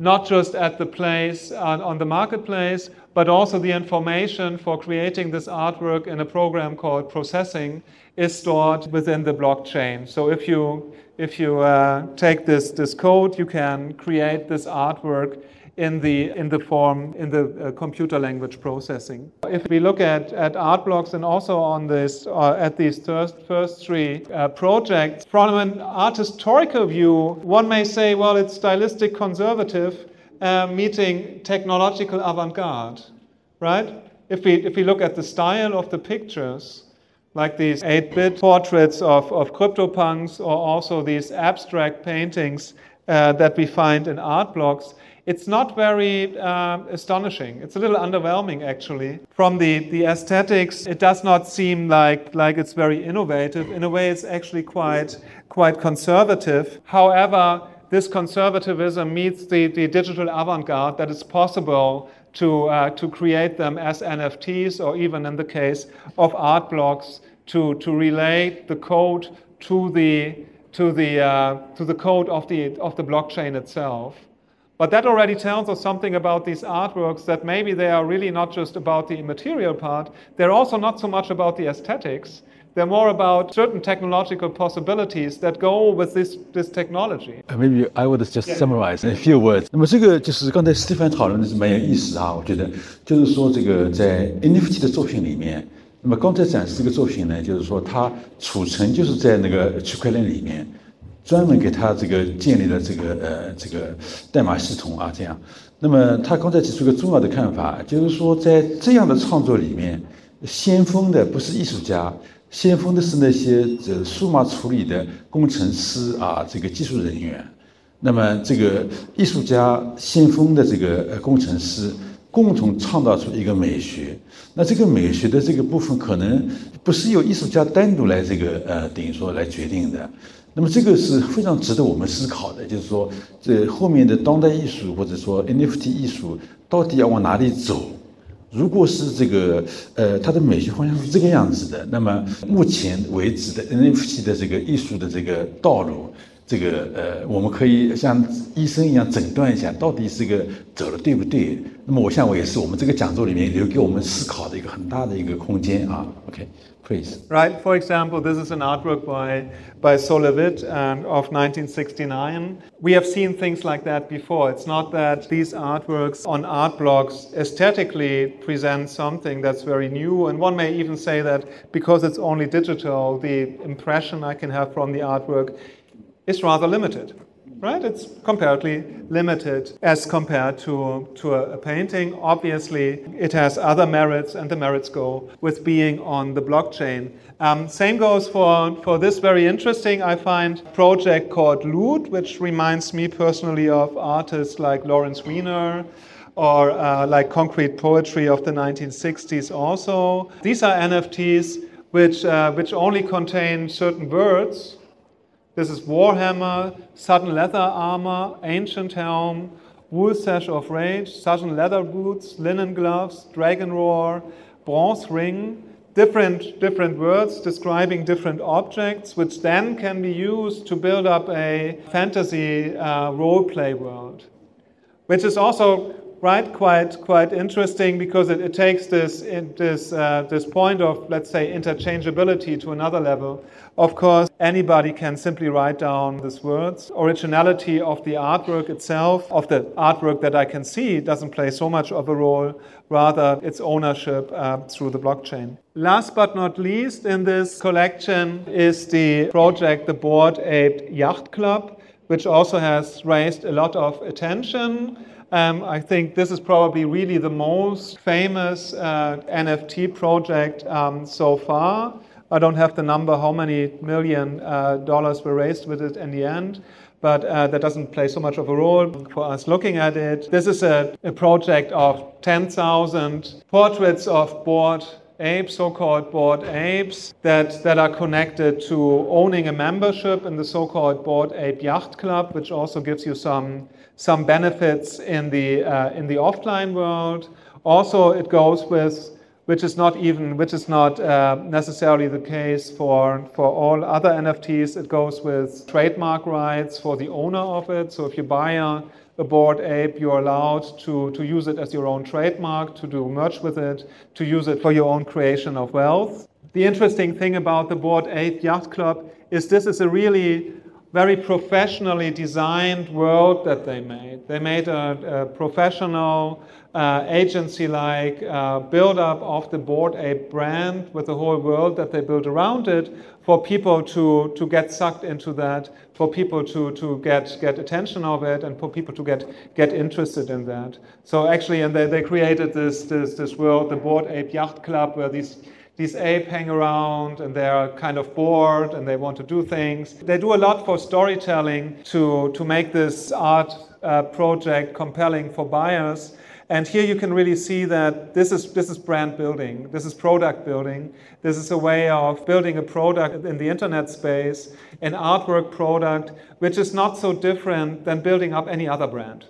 not just at the place on, on, the marketplace, but also the information for creating this artwork in a program called processing is stored within the blockchain. So if you if you uh, take this this code, you can create this artwork in the, in the form, in the uh, computer language processing. If we look at, at art blocks and also on this, uh, at these first, first three uh, projects, from an art historical view, one may say, well, it's stylistic conservative uh, meeting technological avant-garde, right? If we, if we look at the style of the pictures, like these 8 bit portraits of, of CryptoPunks or also these abstract paintings uh, that we find in art blocks, it's not very uh, astonishing. It's a little underwhelming, actually. From the, the aesthetics, it does not seem like, like it's very innovative. In a way, it's actually quite, quite conservative. However, this conservatism meets the, the digital avant garde that it's possible to, uh, to create them as NFTs or even in the case of art blocks to, to relate the code to the, to the, uh, to the code of the, of the blockchain itself. But that already tells us something about these artworks that maybe they are really not just about the immaterial part, they're also not so much about the aesthetics. They're more about certain technological possibilities that go with this, this technology. Uh, maybe I would just summarize in a few words. 那么这个就是刚才斯蒂芬讨论的是蛮有意思啊，我觉得就是说这个在 NFT 的作品里面，那么刚才展示这个作品呢，就是说它储存就是在那个区块链里面， 专门给他这个建立了这个呃这个代码系统啊这样。那么他刚才提出一个重要的看法，就是说在这样的创作里面，先锋的不是艺术家。先锋的是那些这数码处理的工程师啊，这个技术人员。那么这个艺术家先锋的这个呃工程师共同创造出一个美学。那这个美学的这个部分可能不是由艺术家单独来这个呃等于说来决定的。那么这个是非常值得我们思考的，就是说这后面的当代艺术或者说 NFT 艺术到底要往哪里走？如果是这个，呃，它的美学方向是这个样子的，那么目前为止的 NFT 的这个艺术的这个道路，这个呃，我们可以像医生一样诊断一下，到底这个走的对不对？那么我想我也是我们这个讲座里面留给我们思考的一个很大的一个空间啊。OK。Please. Right, for example, this is an artwork by, by Sol LeWitt of 1969. We have seen things like that before. It's not that these artworks on art blocks aesthetically present something that's very new, and one may even say that because it's only digital, the impression I can have from the artwork is rather limited right? It's comparatively limited as compared to, to a, a, painting. Obviously, it has other merits, and the merits go with being on the blockchain. Um, same goes for, for this very interesting, I find, project called Loot, which reminds me personally of artists like Lawrence Weiner or uh, like concrete poetry of the 1960s also. These are NFTs which, uh, which only contain certain words this is Warhammer, sudden leather armor, ancient helm, wool sash of rage, sudden leather boots, linen gloves, dragon roar, bronze ring, different, different words describing different objects, which then can be used to build up a fantasy uh, role play world. Which is also right? Quite quite interesting because it, it takes this this uh, this point of let's say interchangeability to another level. Of course, anybody can simply write down these words. Originality of the artwork itself, of the artwork that I can see, doesn't play so much of a role. Rather, its ownership uh, through the blockchain. Last but not least, in this collection is the project, the Bored Ape Yacht Club, which also has raised a lot of attention. Um, I think this is probably really the most famous uh, NFT project um, so far. I don't have the number how many million uh, dollars were raised with it in the end, but uh, that doesn't play so much of a role for us looking at it. This is a, a project of 10,000 portraits of bored apes, so-called bored apes, that, that are connected to owning a membership in the so-called Bored Ape Yacht Club, which also gives you some some benefits in the, uh, in the offline world. Also, it goes with, which is not even, which is not uh, necessarily the case for, for all other NFTs, it goes with trademark rights for the owner of it. So if you buy a, a bored ape, you're allowed to, to use it as your own trademark, to do merch with it, to use it for your own creation of wealth. The interesting thing about the Bored Ape Yacht Club is this is a really very professionally designed world that they made. They made a, a professional uh, agency-like uh, build-up of the board a brand with the whole world that they built around it for people to, to get sucked into that, for people to, to get, get attention of it, and for people to get, get interested in that. So actually, and they, they created this, this, this world, the Bored Ape Yacht Club, where these these ape hang around and they're kind of bored and they want to do things. They do a lot for storytelling to, to make this art uh, project compelling for buyers. And here you can really see that this is, this is brand building, this is product building, this is a way of building a product in the internet space, an artwork product, which is not so different than building up any other brand.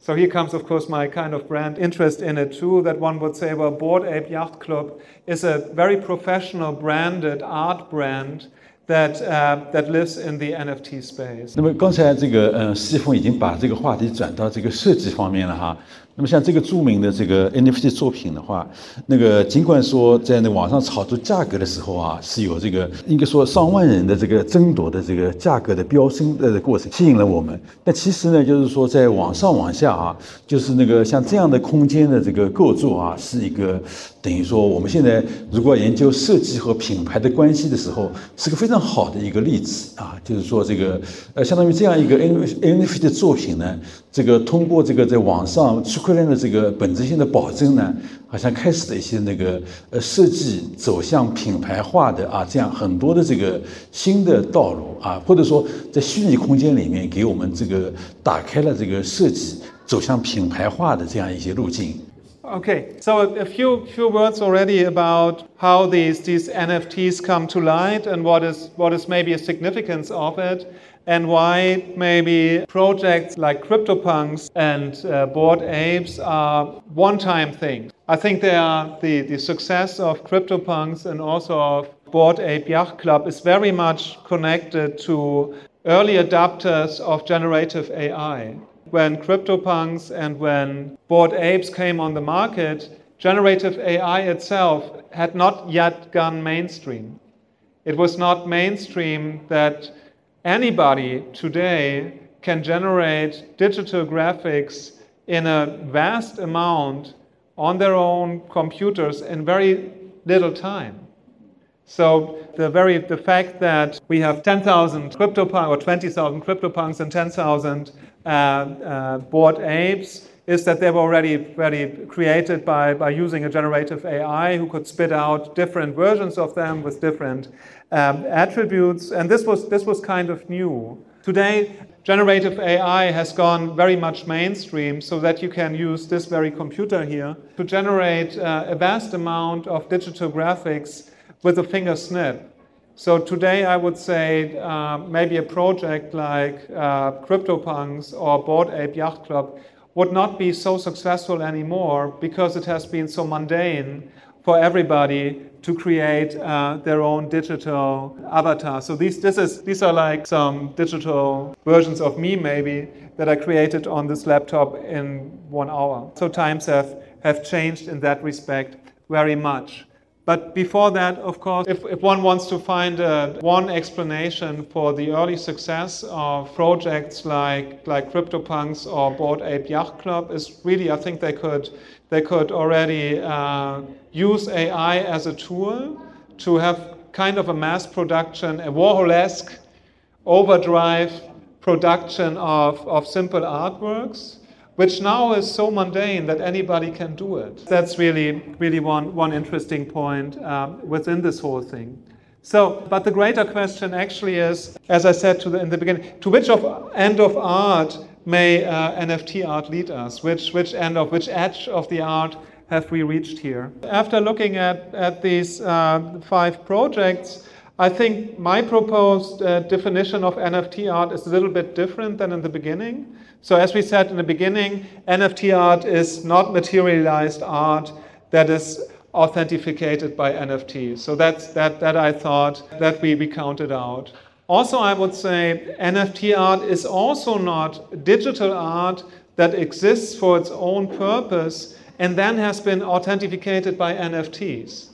So here comes, of course, my kind of brand interest in it too. That one would say, well, Bored Ape Yacht Club is a very professional branded art brand that uh, that lives in the NFT space. 那么刚才这个呃，师傅已经把这个话题转到这个设计方面了哈。那么像这个著名的这个 NFT 作品的话，那个尽管说在那网上炒作价格的时候啊，是有这个应该说上万人的这个争夺的这个价格的飙升的过程吸引了我们，但其实呢，就是说在网上往下啊，就是那个像这样的空间的这个构筑啊，是一个等于说我们现在如果研究设计和品牌的关系的时候，是个非常好的一个例子啊，就是说这个呃，相当于这样一个 NFT 的作品呢，这个通过这个在网上区块链的这个本质性的保证呢，好像开始的一些那个呃设计走向品牌化的啊，这样很多的这个新的道路啊，或者说在虚拟空间里面给我们这个打开了这个设计走向品牌化的这样一些路径。Okay, so a few few words already about how these these NFTs come to light and what is what is maybe a significance of it. And why maybe projects like CryptoPunks and uh, Bored Apes are one-time things. I think they are the, the success of CryptoPunks and also of Bored Ape Yacht Club is very much connected to early adopters of generative AI. When CryptoPunks and when Bored Apes came on the market, generative AI itself had not yet gone mainstream. It was not mainstream that anybody today can generate digital graphics in a vast amount on their own computers in very little time. So the very the fact that we have 10,000 CryptoPunks or 20,000 CryptoPunks and 10,000 uh, uh, bored apes is that they were already, already created by, by using a generative AI who could spit out different versions of them with different um, attributes. And this was, this was kind of new. Today, generative AI has gone very much mainstream so that you can use this very computer here to generate uh, a vast amount of digital graphics with a finger snip. So today I would say uh, maybe a project like uh, CryptoPunks or Bored Ape Yacht Club would not be so successful anymore because it has been so mundane for everybody to create uh, their own digital avatar. So these, this is, these are like some digital versions of me maybe that I created on this laptop in one hour. So times have, have changed in that respect very much. But before that, of course, if, if one wants to find uh, one explanation for the early success of projects like, like CryptoPunks or Bored Ape Yacht Club, is really, I think they could, they could already uh, use AI as a tool to have kind of a mass production, a Warhol-esque overdrive production of, of simple artworks which now is so mundane that anybody can do it. That's really, really one, one interesting point um, within this whole thing. So, but the greater question actually is, as I said the, in the beginning, to which of end of art may uh, NFT art lead us? Which, which end of, which edge of the art have we reached here? After looking at, at these uh, five projects, I think my proposed uh, definition of NFT art is a little bit different than in the beginning. So, as we said in the beginning, NFT art is not materialized art that is authenticated by NFT. So, that's that, that I thought that we, we counted out. Also, I would say NFT art is also not digital art that exists for its own purpose and then has been authenticated by NFTs.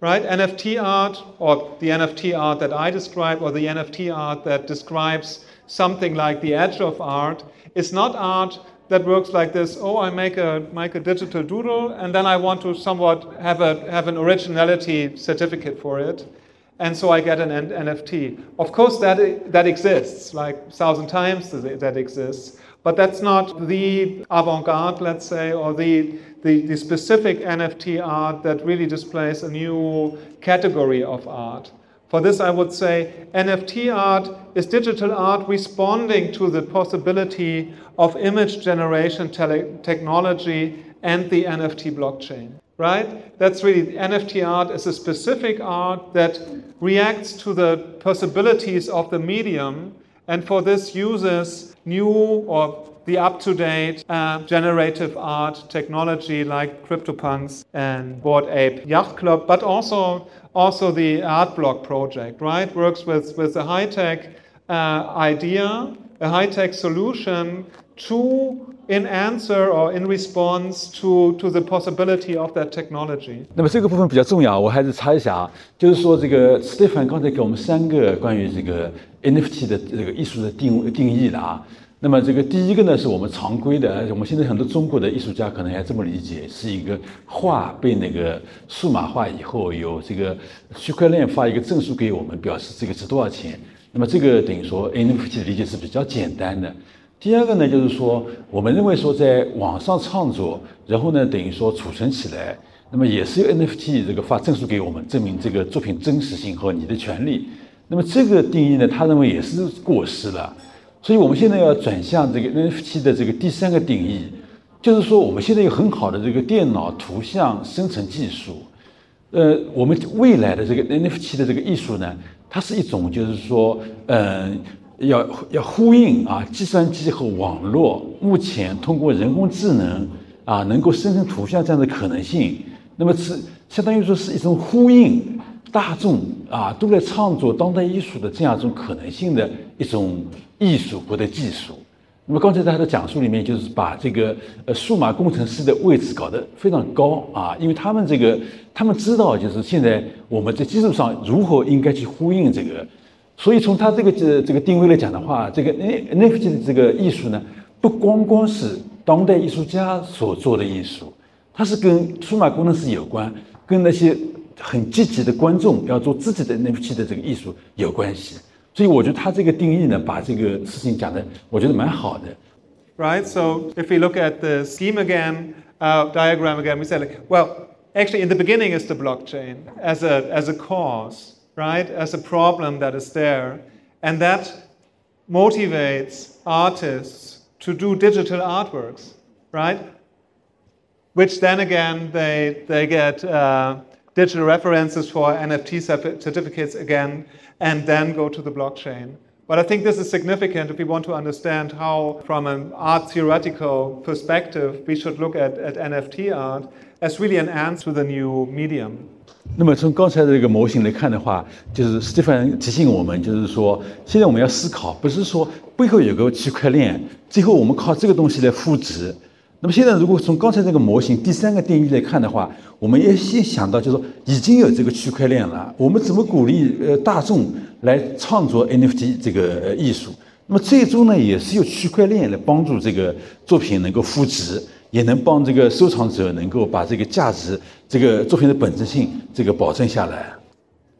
Right? NFT art, or the NFT art that I describe, or the NFT art that describes something like the edge of art, is not art that works like this. Oh, I make a make a digital doodle, and then I want to somewhat have a have an originality certificate for it, and so I get an NFT. Of course, that that exists, like thousand times that exists, but that's not the avant-garde, let's say, or the the, the specific NFT art that really displays a new category of art. For this, I would say NFT art is digital art responding to the possibility of image generation technology and the NFT blockchain. Right? That's really NFT art is a specific art that reacts to the possibilities of the medium and for this uses new or the up-to-date uh, generative art technology like CryptoPunks and Bored Ape Yacht Club, but also also the Artblock project, right? Works with, with a high-tech uh, idea, a high-tech solution to in answer or in response to to the possibility of that technology。那么这个部分比较重要，我还是猜一下啊，就是说这个斯蒂芬刚才给我们三个关于这个 NFT 的这个艺术的定定义了啊。那么这个第一个呢，是我们常规的，我们现在很多中国的艺术家可能还这么理解，是一个画被那个数码化以后，有这个区块链发一个证书给我们，表示这个值多少钱。那么这个等于说 NFT 的理解是比较简单的。第二个呢，就是说我们认为说在网上创作，然后呢等于说储存起来，那么也是由 NFT 这个发证书给我们，证明这个作品真实性和你的权利。那么这个定义呢，他认为也是过时了。所以我们现在要转向这个 NFT 的这个第三个定义，就是说我们现在有很好的这个电脑图像生成技术，呃，我们未来的这个 NFT 的这个艺术呢，它是一种就是说，嗯，要要呼应啊，计算机和网络目前通过人工智能啊能够生成图像这样的可能性，那么是相当于说是一种呼应大众啊都在创作当代艺术的这样一种可能性的一种。艺术或者技术，那么刚才在他的讲述里面，就是把这个呃数码工程师的位置搞得非常高啊，因为他们这个他们知道，就是现在我们在技术上如何应该去呼应这个，所以从他这个这这个定位来讲的话，这个 N NFT 的这个艺术呢，不光光是当代艺术家所做的艺术，它是跟数码工程师有关，跟那些很积极的观众要做自己的 NFT 的这个艺术有关系。所以我觉得他这个定义呢，把这个事情讲的，我觉得蛮好的。Right. So if we look at the scheme again, uh, diagram again, we say like, well, actually in the beginning is the blockchain as a as a cause, right? As a problem that is there, and that motivates artists to do digital artworks, right? Which then again they they get uh, digital references for NFT certificates again and then go to the blockchain. But I think this is significant if we want to understand how, from an art theoretical perspective, we should look at, at NFT art as really an answer to the new medium. 那么从刚才的这个模型来看的话，就是斯蒂芬提醒我们，就是说，现在我们要思考，不是说背后有个区块链，最后我们靠这个东西来复制。那么现在，如果从刚才这个模型第三个定义来看的话，我们要先想到，就是说已经有这个区块链了，我们怎么鼓励呃大众来创作 NFT 这个艺术？那么最终呢，也是由区块链来帮助这个作品能够复制，也能帮这个收藏者能够把这个价值、这个作品的本质性这个保证下来。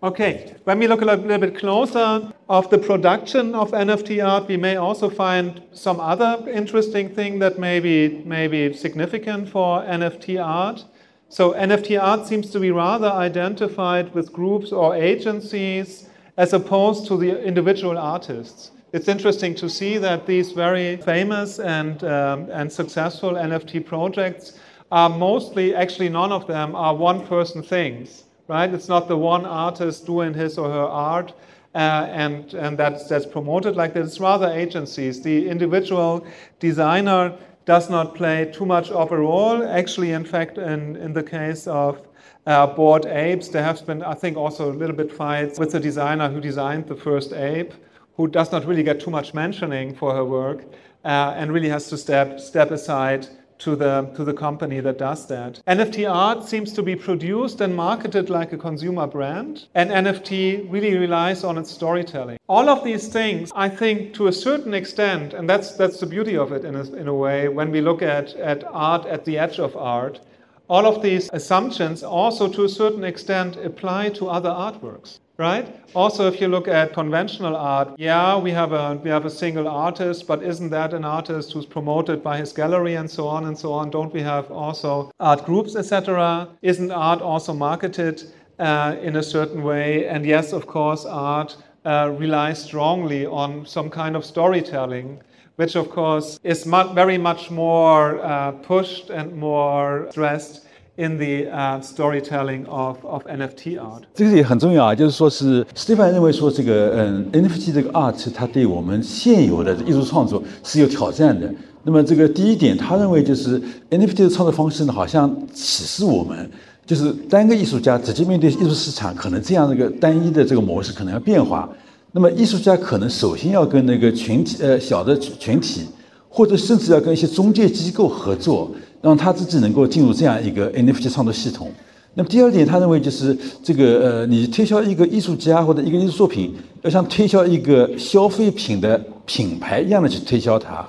Okay, when we look a little bit closer of the production of NFT art, we may also find some other interesting thing that may be, may be significant for NFT art. So NFT art seems to be rather identified with groups or agencies as opposed to the individual artists. It's interesting to see that these very famous and, um, and successful NFT projects are mostly, actually none of them are one person things right? It's not the one artist doing his or her art uh, and, and that's, that's promoted like that. It's rather agencies. The individual designer does not play too much of a role. Actually, in fact, in, in the case of uh, Bored Apes, there have been, I think, also a little bit fights with the designer who designed the first ape, who does not really get too much mentioning for her work uh, and really has to step, step aside to the, to the company that does that. NFT art seems to be produced and marketed like a consumer brand, and NFT really relies on its storytelling. All of these things, I think, to a certain extent, and that's, that's the beauty of it in a, in a way, when we look at, at art at the edge of art, all of these assumptions also to a certain extent apply to other artworks right? Also, if you look at conventional art, yeah, we have a we have a single artist, but isn't that an artist who's promoted by his gallery and so on and so on? Don't we have also art groups, etc.? Isn't art also marketed uh, in a certain way? And yes, of course, art uh, relies strongly on some kind of storytelling. Which, of course, is mu- very much more uh, pushed and more stressed in the storytelling of, of NFT art. 这个也很重要啊，就是说是 Stephen 认为说这个嗯 NFT 这个 art 它对我们现有的艺术创作是有挑战的。那么这个第一点，他认为就是 NFT 的创作方式呢，好像启示我们，就是单个艺术家直接面对艺术市场，可能这样的一个单一的这个模式可能要变化。那么艺术家可能首先要跟那个群体呃小的群体，或者甚至要跟一些中介机构合作。让他自己能够进入这样一个 NFT 创作系统。那么第二点，他认为就是这个呃，你推销一个艺术家或者一个艺术作品，要像推销一个消费品的品牌一样的去推销它。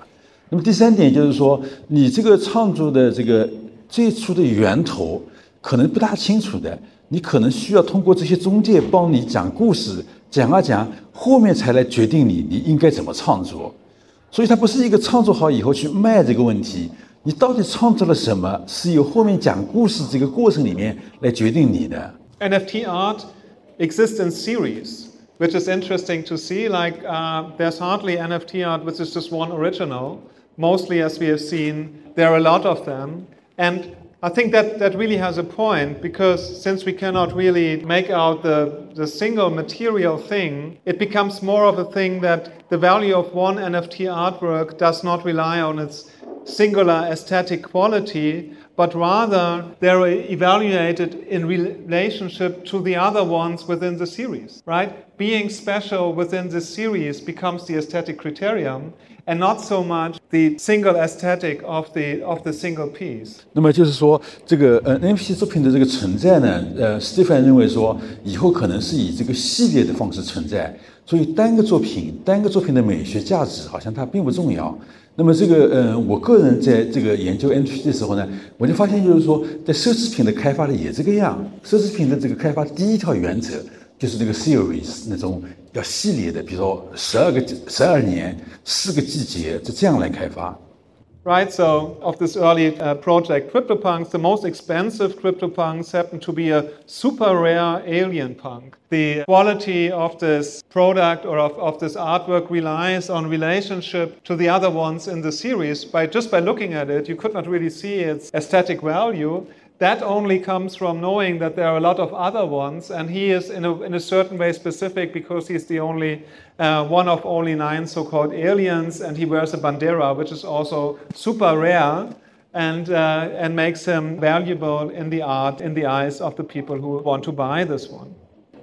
那么第三点就是说，你这个创作的这个最初的源头可能不大清楚的，你可能需要通过这些中介帮你讲故事，讲啊讲，后面才来决定你你应该怎么创作。所以它不是一个创作好以后去卖这个问题。你到底创造了什么，是由后面讲故事这个过程里面来决定你的。NFT art exists in series, which is interesting to see. Like uh, there's hardly NFT art which is just one original. Mostly, as we have seen, there are a lot of them, and I think that that really has a point because since we cannot really make out the, the single material thing, it becomes more of a thing that the value of one NFT artwork does not rely on its singular aesthetic quality, but rather they're evaluated in relationship to the other ones within the series, right? Being special within the series becomes the aesthetic criterion and not so much the single aesthetic of the of the single piece. 那么就是说，这个呃 NFT 作品的这个存在呢，呃，Stephen 认为说，以后可能是以这个系列的方式存在，所以单个作品、单个作品的美学价值好像它并不重要。那么这个，呃，我个人在这个研究 NFT 的时候呢，我就发现，就是说，在奢侈品的开发的也这个样。奢侈品的这个开发第一条原则就是这个 series 那种要系列的，比如说十二个十二年四个季节，就这样来开发。right? So, of this early uh, project CryptoPunks, the most expensive CryptoPunks happen to be a super rare alien punk. The quality of this product or of, of this artwork relies on relationship to the other ones in the series. By just by looking at it, you could not really see its aesthetic value that only comes from knowing that there are a lot of other ones, and he is in a, in a certain way specific because he's the only uh, one of only nine so called aliens, and he wears a bandera, which is also super rare. And, uh, and makes him valuable in the art, in the eyes of the people who want to buy this one.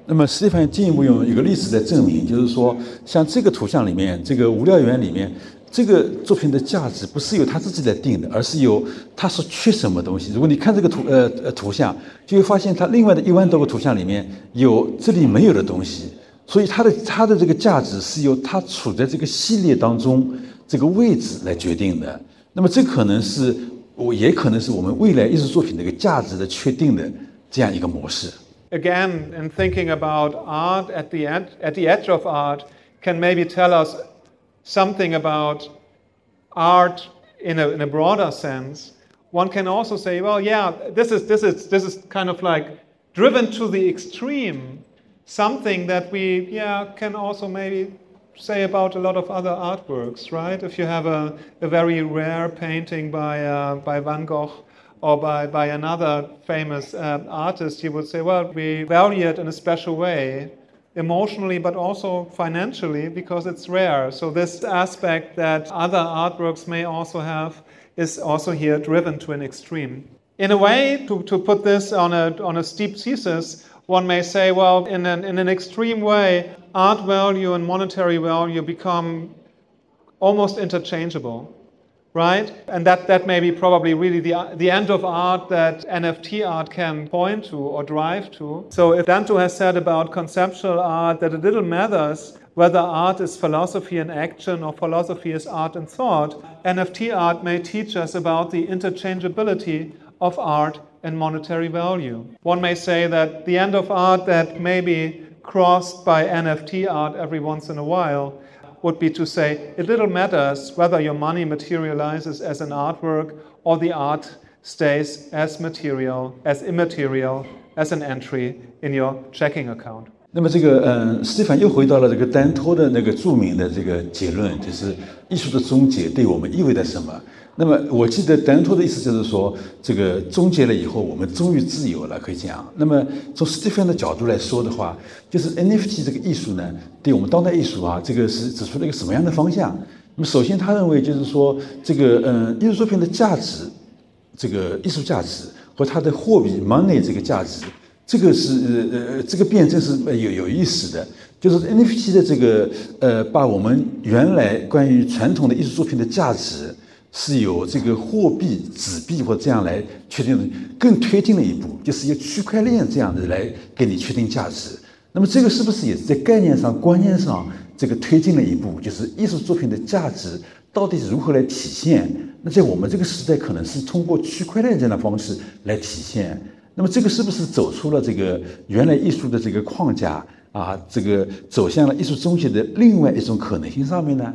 那么斯蒂芬进一步用一个例子在证明，就是说，像这个图像里面，这个无聊猿里面，这个作品的价值不是由他自己来定的，而是由他是缺什么东西。如果你看这个图呃呃图像，就会发现他另外的一万多个图像里面有这里没有的东西，所以它的它的这个价值是由它处在这个系列当中这个位置来决定的。那么这可能是我也可能是我们未来艺术作品的一个价值的确定的这样一个模式。Again, in thinking about art at the end at the edge of art, can maybe tell us. Something about art in a, in a broader sense, one can also say, well, yeah, this is, this, is, this is kind of like driven to the extreme, something that we yeah, can also maybe say about a lot of other artworks, right? If you have a, a very rare painting by, uh, by Van Gogh or by, by another famous uh, artist, you would say, well, we value it in a special way emotionally but also financially because it's rare. So, this aspect that other artworks may also have is also here driven to an extreme. In a way, to, to put this on a, on a steep thesis, one may say, well, in an, in an extreme way, art value and monetary value become almost interchangeable. Right? And that, that may be probably really the, the end of art that NFT art can point to or drive to. So if Danto has said about conceptual art that it little matters whether art is philosophy in action or philosophy is art in thought, NFT art may teach us about the interchangeability of art and monetary value. One may say that the end of art that may be crossed by NFT art every once in a while would be to say it little matters whether your money materializes as an artwork or the art stays as material, as immaterial, as an entry in your checking account. 那么这个，嗯，斯蒂凡又回到了这个丹托的那个著名的这个结论，就是艺术的终结对我们意味着什么？那么我记得丹托的意思就是说，这个终结了以后，我们终于自由了，可以讲。那么从斯蒂芬的角度来说的话，就是 NFT 这个艺术呢，对我们当代艺术啊，这个是指出了一个什么样的方向？那么首先他认为就是说，这个嗯，艺术作品的价值，这个艺术价值和它的货币 money 这个价值，这个是呃呃这个辩证是有有意思的。就是 NFT 的这个呃，把我们原来关于传统的艺术作品的价值。是由这个货币、纸币或这样来确定的，更推进了一步，就是由区块链这样的来给你确定价值。那么这个是不是也是在概念上、观念上这个推进了一步？就是艺术作品的价值到底如何来体现？那在我们这个时代，可能是通过区块链这样的方式来体现。那么这个是不是走出了这个原来艺术的这个框架啊？这个走向了艺术终结的另外一种可能性上面呢？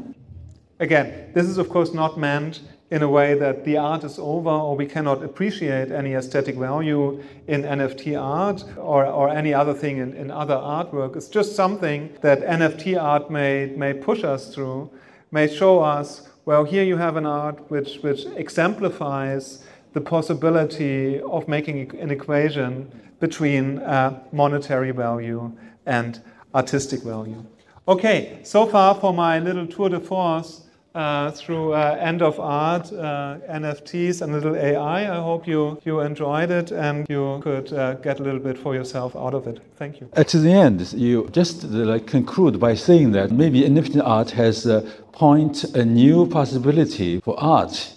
Again, this is of course not meant in a way that the art is over or we cannot appreciate any aesthetic value in NFT art or, or any other thing in, in other artwork. It's just something that NFT art may, may push us through, may show us, well, here you have an art which, which exemplifies the possibility of making an equation between uh, monetary value and artistic value. Okay, so far for my little tour de force uh, through uh, end of art, uh, NFTs, and little AI. I hope you, you enjoyed it and you could uh, get a little bit for yourself out of it. Thank you. At the end, you just uh, like conclude by saying that maybe NFT art has uh, point a new possibility for art.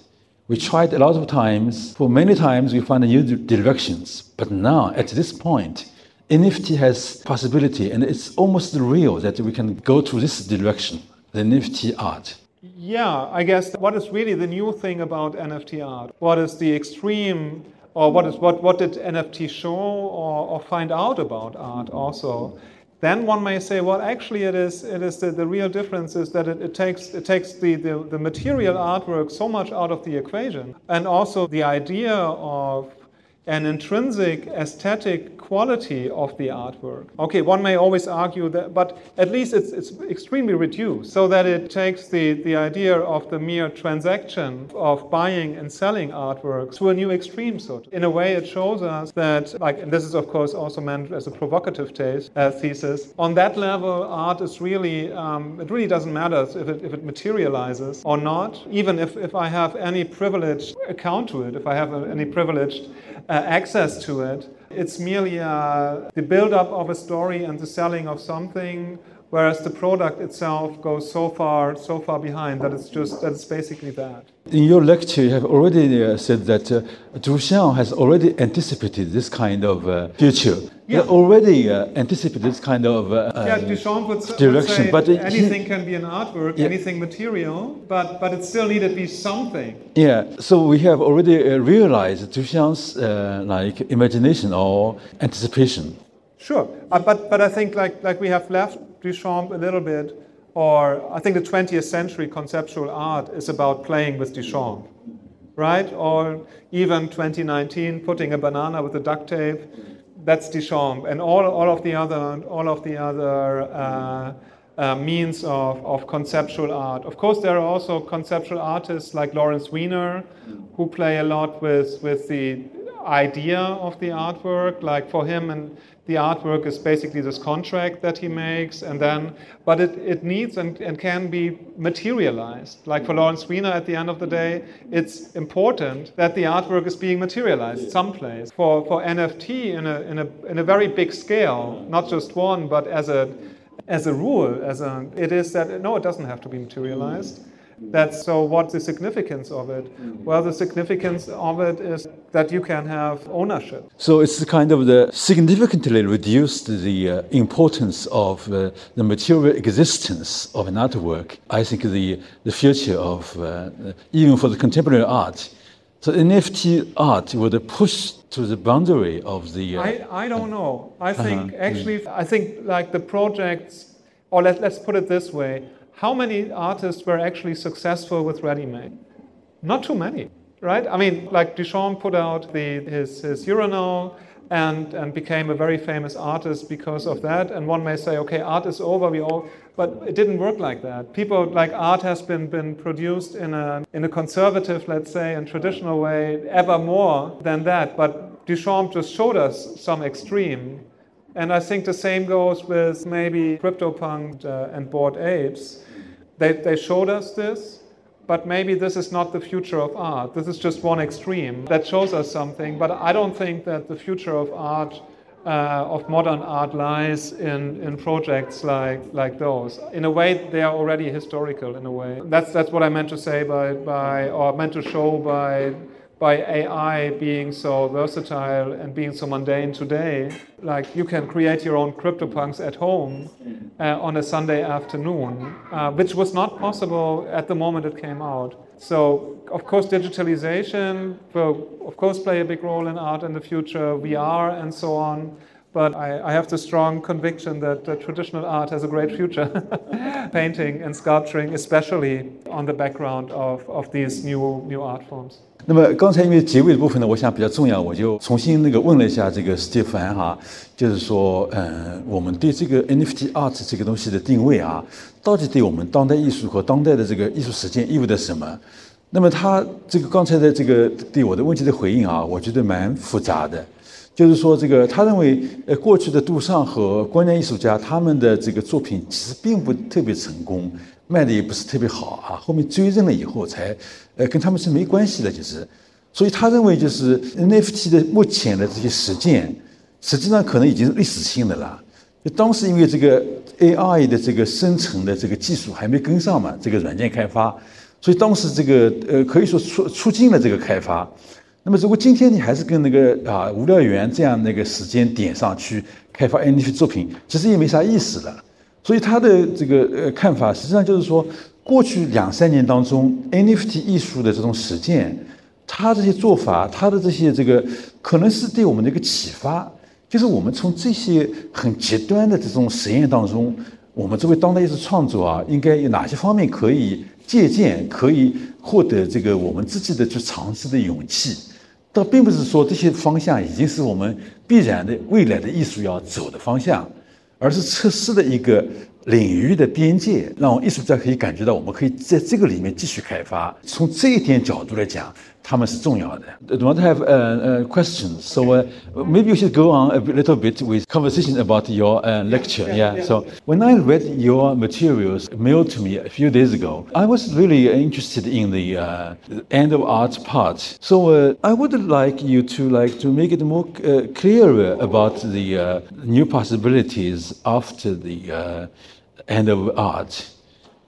We tried a lot of times. For many times, we find new directions. But now, at this point, NFT has possibility, and it's almost real that we can go to this direction, the NFT art. Yeah, I guess what is really the new thing about NFT art? What is the extreme, or what is what what did NFT show or, or find out about art also? Then one may say, well, actually, it is it is the, the real difference is that it, it takes it takes the, the, the material artwork so much out of the equation, and also the idea of an intrinsic aesthetic quality of the artwork. Okay, one may always argue that, but at least it's, it's extremely reduced so that it takes the, the idea of the mere transaction of buying and selling artwork to a new extreme. So, in a way, it shows us that, like, and this is of course also meant as a provocative taste, uh, thesis. On that level, art is really, um, it really doesn't matter if it, if it materializes or not, even if, if I have any privileged account to it, if I have a, any privileged access to it. It's merely uh, the build up of a story and the selling of something, whereas the product itself goes so far, so far behind that it's just that it's basically that. In your lecture, you have already uh, said that uh, Duchamp has already anticipated this kind of uh, future. Yeah. He already uh, anticipated this kind of uh, yeah, Duchamp would, direction. Would say but anything he, can be an artwork, yeah. anything material, but but it still needed to be something. Yeah. So we have already uh, realized Duchamp's uh, like imagination or anticipation. Sure, uh, but but I think like like we have left Duchamp a little bit or I think the 20th century conceptual art is about playing with Duchamp, right? Or even 2019, putting a banana with a duct tape, that's Duchamp, and all, all of the other all of the other uh, uh, means of, of conceptual art. Of course, there are also conceptual artists like Lawrence Weiner, who play a lot with with the idea of the artwork. Like for him and the artwork is basically this contract that he makes and then but it, it needs and, and can be materialized. Like for lawrence weiner at the end of the day it's important that the artwork is being materialized someplace. For, for nft in a, in, a, in a very big scale not just one but as a as a rule as a it is that no it doesn't have to be materialized That's so. What's the significance of it? Well, the significance of it is that you can have ownership. So it's kind of the significantly reduced the uh, importance of uh, the material existence of an artwork. I think the the future of uh, even for the contemporary art. So NFT art would push to the boundary of the. Uh, I, I don't know. I think actually, I think like the projects, or let, let's put it this way how many artists were actually successful with ready-made? Not too many, right? I mean, like Duchamp put out the, his, his urinal and, and became a very famous artist because of that. And one may say, okay, art is over, we all, but it didn't work like that. People like art has been, been produced in a, in a conservative, let's say, and traditional way ever more than that. But Duchamp just showed us some extreme. And I think the same goes with maybe CryptoPunk uh, and Bored Apes. They, they showed us this, but maybe this is not the future of art. This is just one extreme that shows us something. But I don't think that the future of art, uh, of modern art, lies in, in projects like, like those. In a way, they are already historical. In a way, that's that's what I meant to say by by or meant to show by by AI being so versatile and being so mundane today, like you can create your own CryptoPunks at home uh, on a Sunday afternoon, uh, which was not possible at the moment it came out. So, of course, digitalization will, of course, play a big role in art in the future, VR and so on. But I, I have the strong conviction that traditional art has a great future, *laughs* painting and sculpturing, especially on the background of, of these new, new art forms. 那么刚才因为结尾的部分呢，我想比较重要，我就重新那个问了一下这个史蒂凡哈，就是说，嗯，我们对这个 NFT art 这个东西的定位啊，到底对我们当代艺术和当代的这个艺术实践意味着什么？那么他这个刚才的这个对我的问题的回应啊，我觉得蛮复杂的。就是说，这个他认为，呃，过去的杜尚和观念艺术家他们的这个作品其实并不特别成功。卖的也不是特别好啊，后面追认了以后才，呃，跟他们是没关系的，就是，所以他认为就是 NFT 的目前的这些实践，实际上可能已经是历史性的了。就当时因为这个 AI 的这个生成的这个技术还没跟上嘛，这个软件开发，所以当时这个呃可以说促促进了这个开发。那么如果今天你还是跟那个啊无聊猿这样那个时间点上去开发 NFT 作品，其实也没啥意思了。所以他的这个呃看法，实际上就是说，过去两三年当中，NFT 艺术的这种实践，他这些做法，他的这些这个，可能是对我们的一个启发，就是我们从这些很极端的这种实验当中，我们作为当代艺术创作啊，应该有哪些方面可以借鉴，可以获得这个我们自己的去尝试的勇气。倒并不是说这些方向已经是我们必然的未来的艺术要走的方向。而是测试的一个领域的边界，让艺术家可以感觉到，我们可以在这个里面继续开发。从这一点角度来讲。他们是重要的。I want to have a, a question. So uh, maybe you should go on a little bit with conversation about your uh, lecture. Yeah. yeah. So when I read your materials mailed to me a few days ago, I was really interested in the uh, end of art part. So uh, I would like you to like to make it more uh, clearer about the uh, new possibilities after the end of art,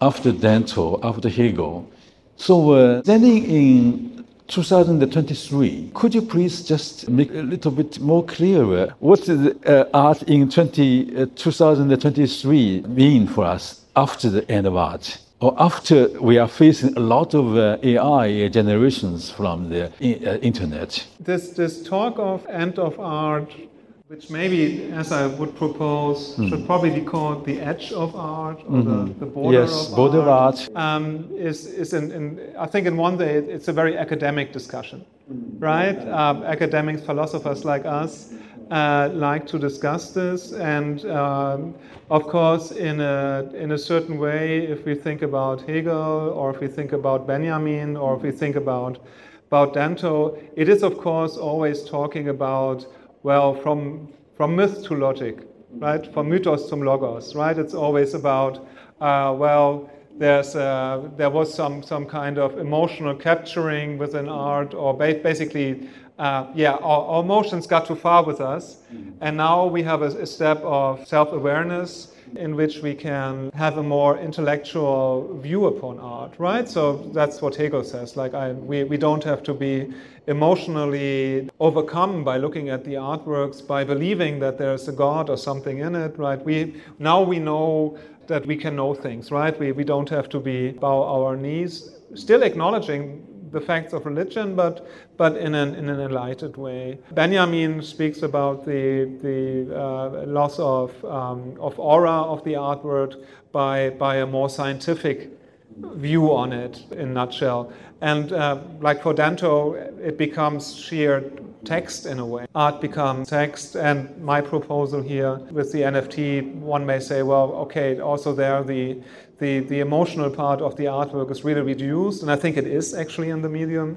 after Danto, after Hegel. So standing in 2023. Could you please just make a little bit more clearer what the uh, art in 20, uh, 2023 mean for us after the end of art? Or after we are facing a lot of uh, AI generations from the uh, internet. This, this talk of end of art which maybe, as I would propose, mm. should probably be called the edge of art or mm-hmm. the, the, border yes, of border art. art. Um, is, is in, in, I think in one way it's a very academic discussion, right? Um, academics, philosophers like us uh, like to discuss this, and um, of course, in a in a certain way, if we think about Hegel, or if we think about Benjamin, or if we think about about Danto, it is of course always talking about well, from, from myth to logic, right? From mythos to logos, right? It's always about, uh, well, there's uh, there was some, some kind of emotional capturing within art, or ba- basically, uh, yeah, our, our, emotions got too far with us. And now we have a, a step of self awareness in which we can have a more intellectual view upon art, right? So that's what Hegel says. Like, I, we, we don't have to be emotionally overcome by looking at the artworks, by believing that there's a God or something in it, right? We, now we know that we can know things, right? We, we don't have to be bow our knees, still acknowledging the facts of religion, but, but in, an, in an enlightened way. Benjamin speaks about the, the uh, loss of, um, of aura of the artwork by, by a more scientific view on it, in nutshell. And uh, like for Danto, it becomes sheer text in a way. Art becomes text, and my proposal here with the NFT, one may say, well, okay, also there the the, the emotional part of the artwork is really reduced, and I think it is actually in the medium,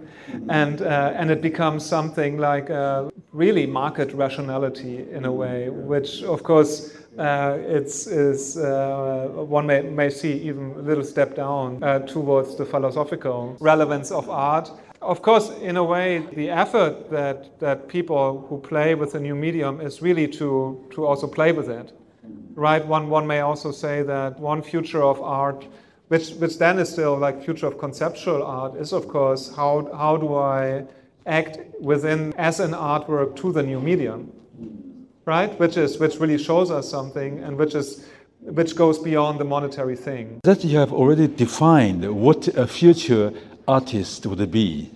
and uh, and it becomes something like uh, really market rationality in a way, which of course uh, it's is uh, one may, may see even a little step down uh, towards the philosophical relevance of art. Of course, in a way, the effort that that people who play with the new medium is really to to also play with it right? One, one may also say that one future of art, which, which then is still like future of conceptual art, is of course how, how do I act within as an artwork to the new medium, right? Which is which really shows us something and which is which goes beyond the monetary thing. That you have already defined what a future artist would be.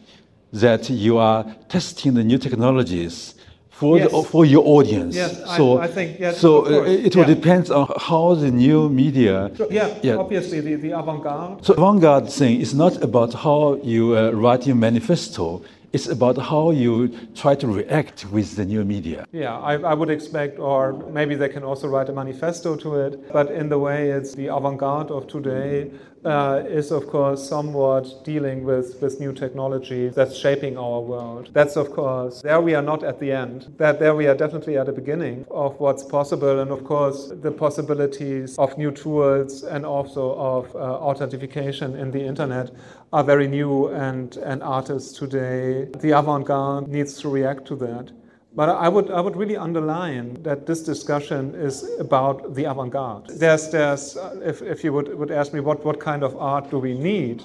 That you are testing the new technologies for Yes. the, for your audience. Yes, so I think, yes, so it will yeah. depend on how the new media. So, yeah, Yeah. obviously the, the avant-garde. So avant-garde thing is not about how you uh, write your manifesto. It's about how you try to react with the new media. Yeah, I, I would expect, or maybe they can also write a manifesto to it. But in the way it's the avant-garde of today uh, is, of course, somewhat dealing with, with new technology that's shaping our world. That's, of course, there we are not at the end. That there we are definitely at the beginning of what's possible, and of course, the possibilities of new tools and also of uh, authentication in the internet are very new, and, and artists today, the avant-garde needs to react to that. But I would, I would really underline that this discussion is about the avant-garde. There's, there's, uh, if, if you would, would ask me what, what kind of art do we need,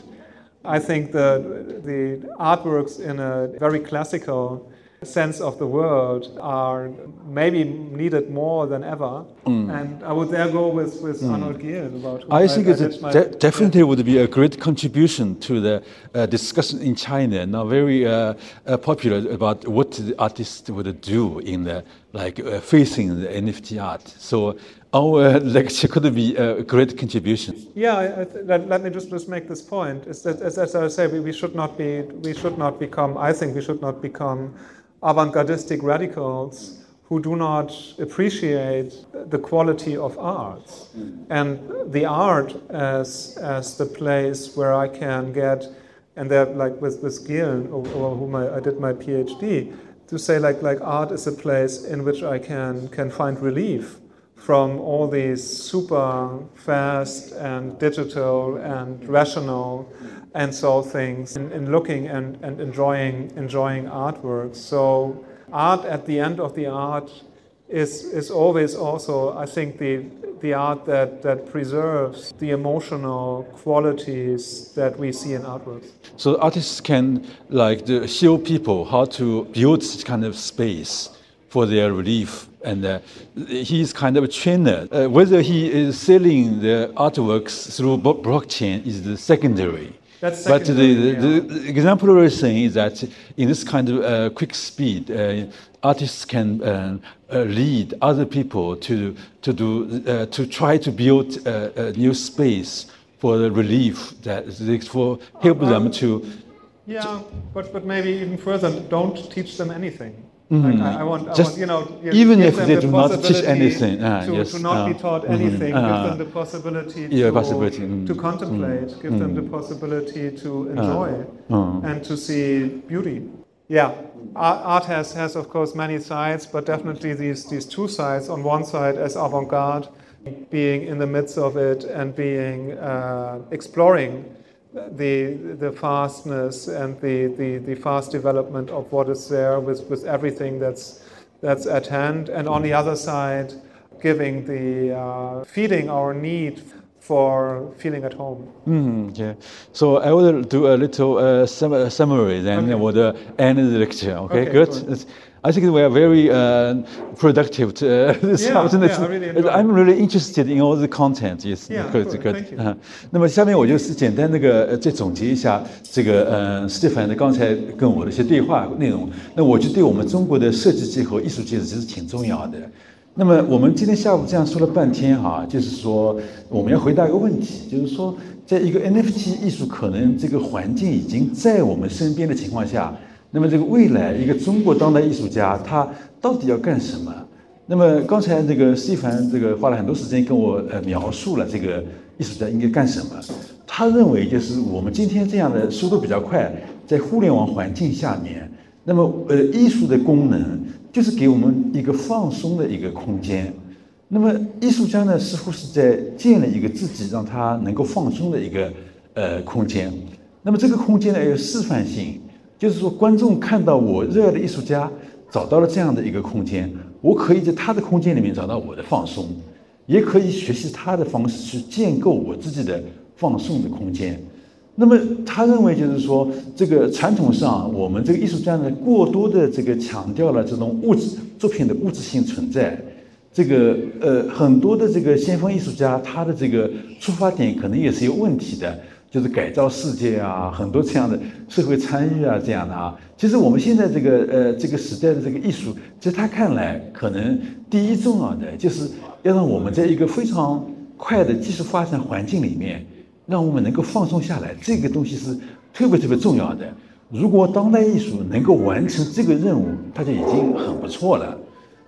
I think the, the artworks in a very classical sense of the world are maybe needed more than ever. And I would there go with, with Arnold Gehlen about whom I think I it de- definitely would be a great contribution to the uh, discussion in China. Now, very uh, uh, popular about what the artist would do in the like uh, facing the NFT art. So our *laughs* lecture could be a great contribution. Yeah, I, I th- let, let me just, just make this point. Is that, as, as I say, we, we should not be, we should not become. I think we should not become avant-gardistic radicals who do not appreciate the quality of arts and the art as as the place where I can get, and that like with with over, over whom I, I did my PhD, to say like like art is a place in which I can can find relief from all these super fast and digital and rational and so things in, in looking and, and enjoying enjoying artworks. So art at the end of the art is is always also I think the the art that, that preserves the emotional qualities that we see in artworks. So artists can like show people how to build this kind of space for their relief. And uh, he's kind of a trainer. Uh, whether he is selling the artworks through blo- blockchain is the secondary. That's but the, secondary, the, yeah. the exemplary thing is that in this kind of uh, quick speed, uh, artists can uh, uh, lead other people to to do uh, to try to build a, a new space for the relief that for help them to. Yeah, but, but maybe even further, don't teach them anything. Like I, I want, I Just want, you know, you even if they the do not teach anything, ah, to, yes, to not ah, be taught mhm, anything, ah. give them the possibility to, possibility, mm, to contemplate, give them the possibility to enjoy ah. and to see beauty. Yeah, art, has, has of course many sides, but definitely these, these two sides. On one side, as avant-garde, being in the midst of it and being uh, exploring the the fastness and the, the, the fast development of what is there with, with everything that's that's at hand. And on the other side, giving the uh, feeding our need for feeling at home. Mm, yeah. So I will do a little uh, sum- uh, summary then Okay. what the end of the lecture. Okay, Okay, good. good. I think we are very uh, productive to, uh, this Yeah, yeah, I really I'm really interested in all the content. Yes, Yeah, good, good, good. thank you. 嗯那么下面我就是简单那个呃再总结一下这个呃斯蒂凡的刚才跟我的一些对话内容。那我觉得对我们中国的设计界和艺术界其实挺重要的。那么我们今天下午这样说了半天哈、就是说我们要回答一个问题，就是说在一个 NFT 艺术可能这个环境已经在我们身边的情况下，那么这个未来一个中国当代艺术家他到底要干什么？那么刚才这个施一凡这个花了很多时间跟我呃描述了这个艺术家应该干什么。他认为就是我们今天这样的速度比较快，在互联网环境下面，那么呃艺术的功能就是给我们一个放松的一个空间。那么艺术家呢，似乎是在建了一个自己让他能够放松的一个呃空间。那么这个空间呢，有示范性，就是说观众看到我热爱的艺术家找到了这样的一个空间，我可以在他的空间里面找到我的放松，也可以学习他的方式去建构我自己的放松的空间。那么他认为就是说，这个传统上我们这个艺术家呢，过多的这个强调了这种物质作品的物质性存在。这个呃，很多的这个先锋艺术家，他的这个出发点可能也是有问题的，就是改造世界啊，很多这样的社会参与啊，这样的啊。其实我们现在这个呃这个时代的这个艺术，在他看来，可能第一重要的就是要让我们在一个非常快的技术发展环境里面，让我们能够放松下来，这个东西是特别特别重要的。如果当代艺术能够完成这个任务，它就已经很不错了。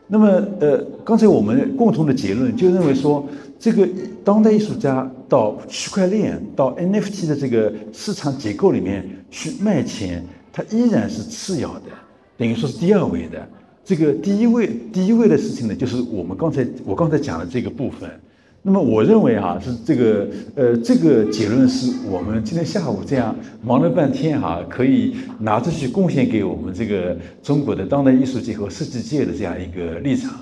那么，呃，刚才我们共同的结论就认为说，这个当代艺术家到区块链、到 NFT 的这个市场结构里面去卖钱，它依然是次要的，等于说是第二位的。这个第一位第一位的事情呢，就是我们刚才我刚才讲的这个部分。那么我认为哈、是这个呃这个结论是我们今天下午这样忙了半天哈、可以拿出去贡献给我们这个中国的当代艺术界和设计界的这样一个立场。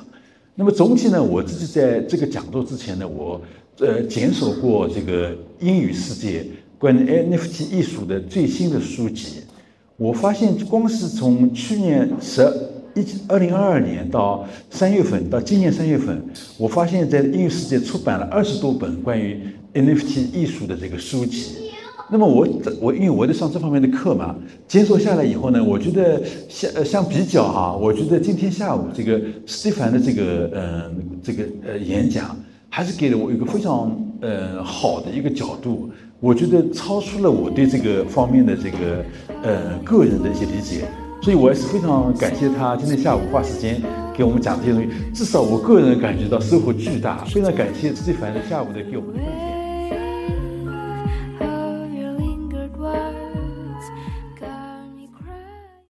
那么总体呢，我自己在这个讲座之前呢，我呃检索过这个英语世界关于 NFT 艺术的最新的书籍，我发现光是从去年十一二零二二年到三月份到今年三月份，我发现在英语世界出版了二十多本关于 NFT 艺术的这个书籍。那么我我因为我在上这方面的课嘛，接受下来以后呢，我觉得相呃相比较哈、我觉得今天下午这个斯蒂凡的这个嗯、这个呃演讲，还是给了我一个非常呃好的一个角度，我觉得超出了我对这个方面的这个呃个人的一些理解，所以我也是非常感谢他今天下午花时间给我们讲这些东西，至少我个人感觉到收获巨大，非常感谢斯蒂凡的下午的给我们的分享。